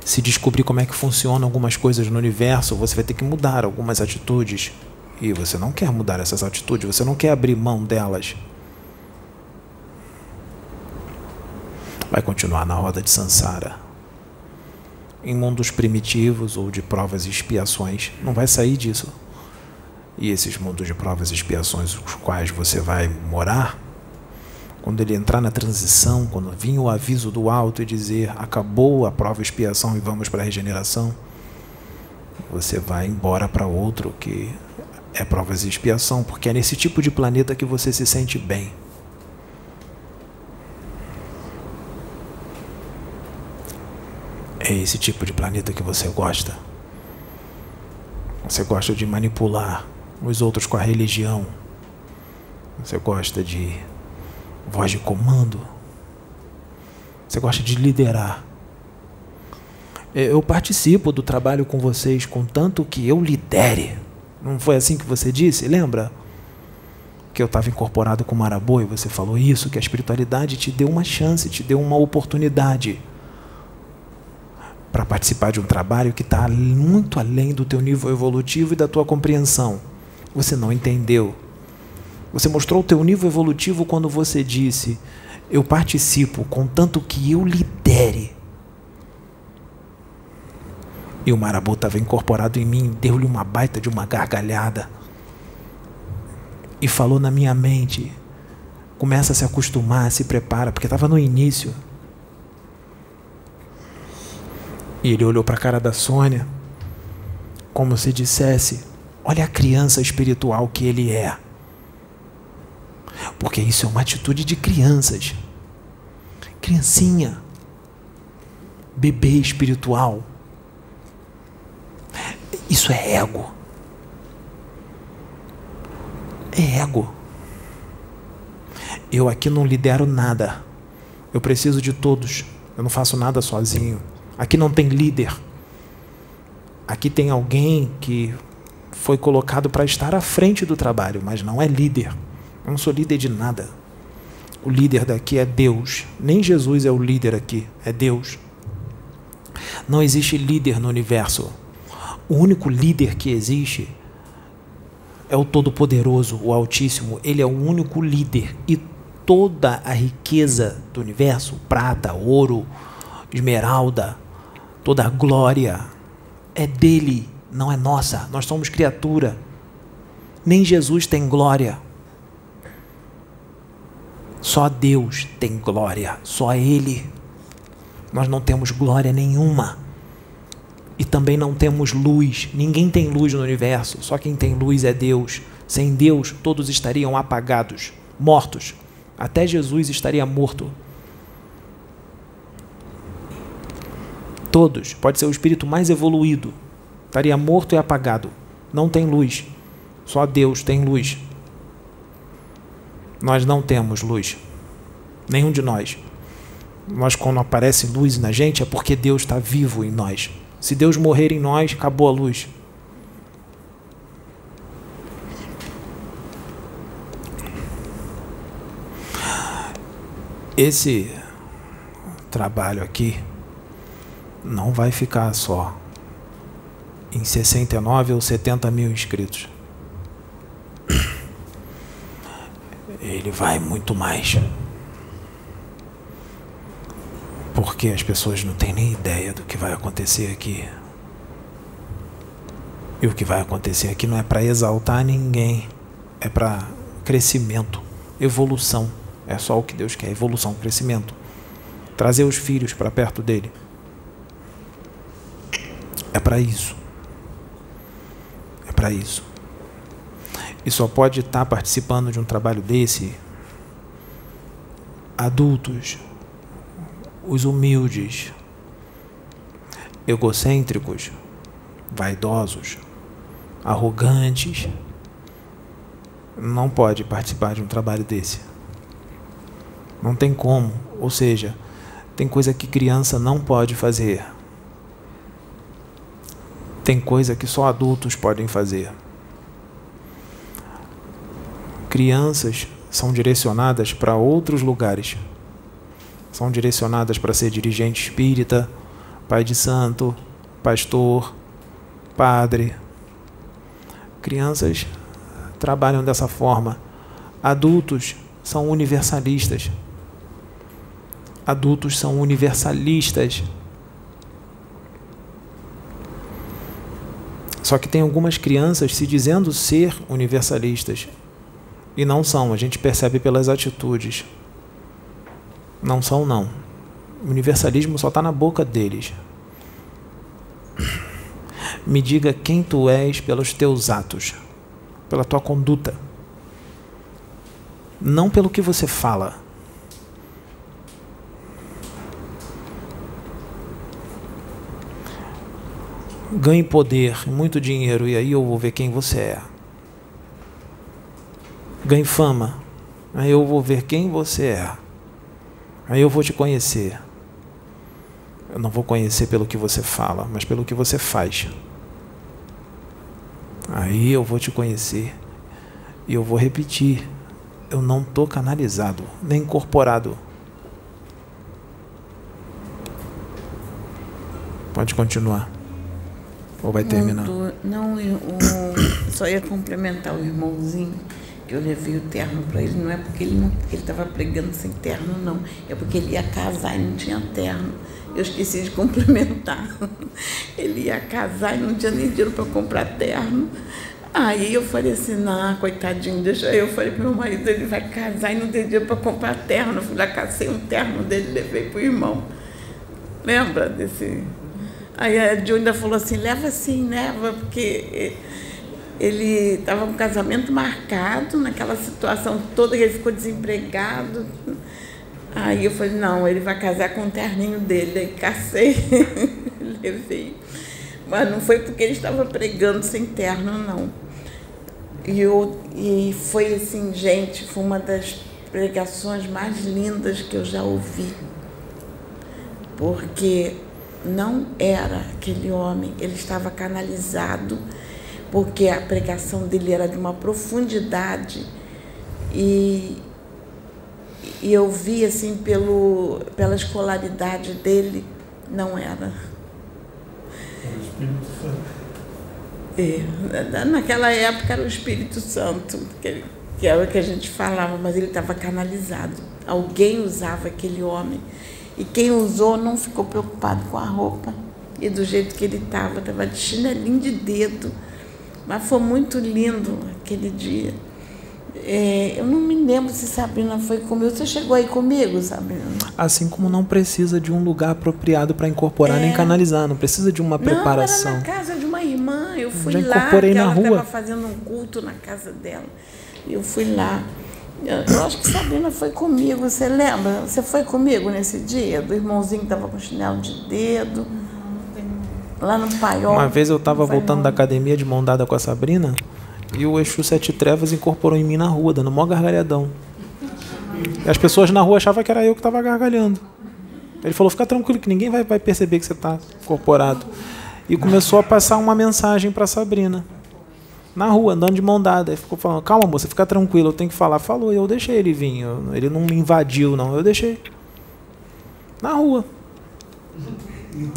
S5: Se descobrir como é que funcionam algumas coisas no universo, você vai ter que mudar algumas atitudes. E você não quer mudar essas atitudes, você não quer abrir mão delas. Vai continuar na roda de Sansara. Em mundos primitivos ou de provas e expiações, não vai sair disso. E esses mundos de provas e expiações, os quais você vai morar, quando ele entrar na transição, quando vir o aviso do alto e dizer acabou a prova e expiação e vamos para a regeneração, você vai embora para outro que é provas e expiação, porque é nesse tipo de planeta que você se sente bem. É esse tipo de planeta que você gosta. Você gosta de manipular os outros com a religião. Você gosta de voz de comando. Você gosta de liderar. Eu participo do trabalho com vocês, contanto que eu lidere. Não foi assim que você disse? Lembra? Que eu estava incorporado com Marabô e você falou isso, que a espiritualidade te deu uma chance, te deu uma oportunidade para participar de um trabalho que está muito além do teu nível evolutivo e da tua compreensão. Você não entendeu. Você mostrou o teu nível evolutivo quando você disse: Eu participo, contanto que eu lidere. E o marabô estava incorporado em mim, deu-lhe uma baita de uma gargalhada. E falou na minha mente: começa a se acostumar, se prepara, porque estava no início. E ele olhou para a cara da Sônia, como se dissesse: Olha a criança espiritual que ele é. Porque isso é uma atitude de crianças. Criancinha. Bebê espiritual. Isso é ego. É ego. Eu aqui não lidero nada. Eu preciso de todos. Eu não faço nada sozinho. Aqui não tem líder. Aqui tem alguém que foi colocado para estar à frente do trabalho, mas não é líder. Eu não sou líder de nada. O líder daqui é Deus. Nem Jesus é o líder aqui, é Deus. Não existe líder no universo. O único líder que existe é o Todo-Poderoso, o Altíssimo. Ele é o único líder. E toda a riqueza do universo prata, ouro, esmeralda toda a glória é dele não é nossa. Nós somos criatura. Nem Jesus tem glória. Só Deus tem glória. Só Ele. Nós não temos glória nenhuma. E também não temos luz. Ninguém tem luz no universo. Só quem tem luz é Deus. Sem Deus, todos estariam apagados, mortos. Até Jesus estaria morto. Todos. Pode ser o espírito mais evoluído estaria morto e apagado. Não tem luz. Só Deus tem luz. Nós não temos luz. Nenhum de nós. Nós, quando aparece luz na gente, é porque Deus está vivo em nós. Se Deus morrer em nós, acabou a luz. Esse trabalho aqui não vai ficar só em 69 ou 70 mil inscritos. Ele vai muito mais. Porque as pessoas não têm nem ideia do que vai acontecer aqui. E o que vai acontecer aqui não é para exaltar ninguém, é para crescimento, evolução. É só o que Deus quer: evolução, crescimento. Trazer os filhos para perto dele. É para isso para isso. E só pode estar participando de um trabalho desse adultos, os humildes, egocêntricos, vaidosos, arrogantes, não pode participar de um trabalho desse. Não tem como. Ou seja, tem coisa que criança não pode fazer. Tem coisa que só adultos podem fazer. Crianças são direcionadas para outros lugares. São direcionadas para ser dirigente espírita, pai de santo, pastor, padre. Crianças trabalham dessa forma. Adultos são universalistas. Adultos são universalistas. Só que tem algumas crianças se dizendo ser universalistas e não são, a gente percebe pelas atitudes. Não são, não. O universalismo só está na boca deles. Me diga quem tu és pelos teus atos, pela tua conduta, não pelo que você fala. Ganhe poder, muito dinheiro, e aí eu vou ver quem você é. Ganhe fama, aí eu vou ver quem você é. Aí eu vou te conhecer. Eu não vou conhecer pelo que você fala, mas pelo que você faz. Aí eu vou te conhecer e eu vou repetir. Eu não estou canalizado, nem incorporado. Pode continuar. Ou vai terminar?
S6: Não, eu, só ia complementar o irmãozinho que eu levei o terno para ele. Não é porque ele estava pregando sem terno, não. É porque ele ia casar e não tinha terno. Eu esqueci de complementar. Ele ia casar e não tinha nem dinheiro para comprar terno. Aí eu falei assim, não, coitadinho, deixa eu. falei para meu marido, ele vai casar e não tem dinheiro para comprar terno. Eu fui lá, cacei um terno dele levei para o irmão. Lembra desse Aí a ainda falou assim, leva assim, leva, porque ele estava com um casamento marcado, naquela situação toda, ele ficou desempregado. Aí eu falei, não, ele vai casar com o terninho dele. Aí cacei, levei. Mas não foi porque ele estava pregando sem terno, não. E, eu, e foi assim, gente, foi uma das pregações mais lindas que eu já ouvi. Porque não era aquele homem, ele estava canalizado, porque a pregação dele era de uma profundidade e, e eu vi assim pelo, pela escolaridade dele, não era.
S4: O Espírito Santo.
S6: É, naquela época era o Espírito Santo, que, que era o que a gente falava, mas ele estava canalizado. Alguém usava aquele homem e quem usou não ficou preocupado com a roupa. E do jeito que ele estava, estava de chinelinho de dedo. Mas foi muito lindo aquele dia. É, eu não me lembro se Sabrina foi comigo. Você chegou aí comigo, Sabrina?
S5: Assim como não precisa de um lugar apropriado para incorporar é. nem canalizar, não precisa de uma preparação.
S6: Não, era na casa de uma irmã. Eu fui
S5: Já
S6: lá,
S5: incorporei na
S6: ela
S5: estava
S6: fazendo um culto na casa dela. Eu fui lá. Eu acho que Sabrina foi comigo, você lembra? Você foi comigo nesse dia? Do irmãozinho que estava com chinelo de dedo. Lá no paiol.
S5: Uma vez eu estava voltando da academia de mão dada com a Sabrina e o Exu Sete Trevas incorporou em mim na rua, dando mó gargalhadão. E as pessoas na rua achavam que era eu que estava gargalhando. Ele falou: fica tranquilo que ninguém vai, vai perceber que você está incorporado. E começou a passar uma mensagem para Sabrina na rua, andando de mão dada. Ele ficou falando, calma moça, fica tranquilo, eu tenho que falar. Falou, eu deixei ele vir. Eu, ele não me invadiu, não. Eu deixei. Na rua.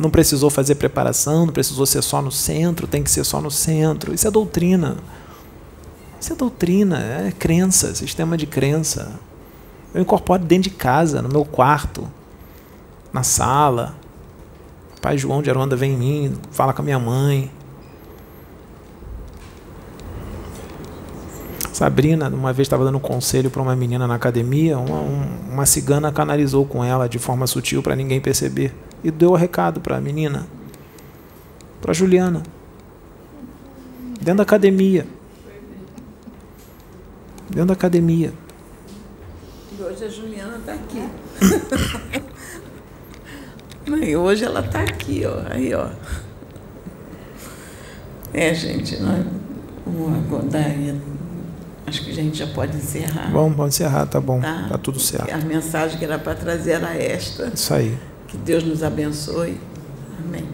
S5: Não precisou fazer preparação, não precisou ser só no centro, tem que ser só no centro. Isso é doutrina. Isso é doutrina, é crença, sistema de crença. Eu incorporo dentro de casa, no meu quarto, na sala. O pai João de Aronda vem em mim, fala com a minha mãe. Sabrina, uma vez estava dando conselho para uma menina na academia, uma, uma cigana canalizou com ela de forma sutil para ninguém perceber e deu o recado para a menina, para Juliana, dentro da academia. Dentro da academia.
S6: E hoje a Juliana está aqui. e hoje ela está aqui, ó. Aí, ó. É, gente, nós, o Agodaia Acho que a gente já pode encerrar.
S5: Bom, vamos encerrar, tá bom. Tá, tá tudo certo.
S6: A mensagem que era para trazer era esta.
S5: Isso aí.
S6: Que Deus nos abençoe. Amém.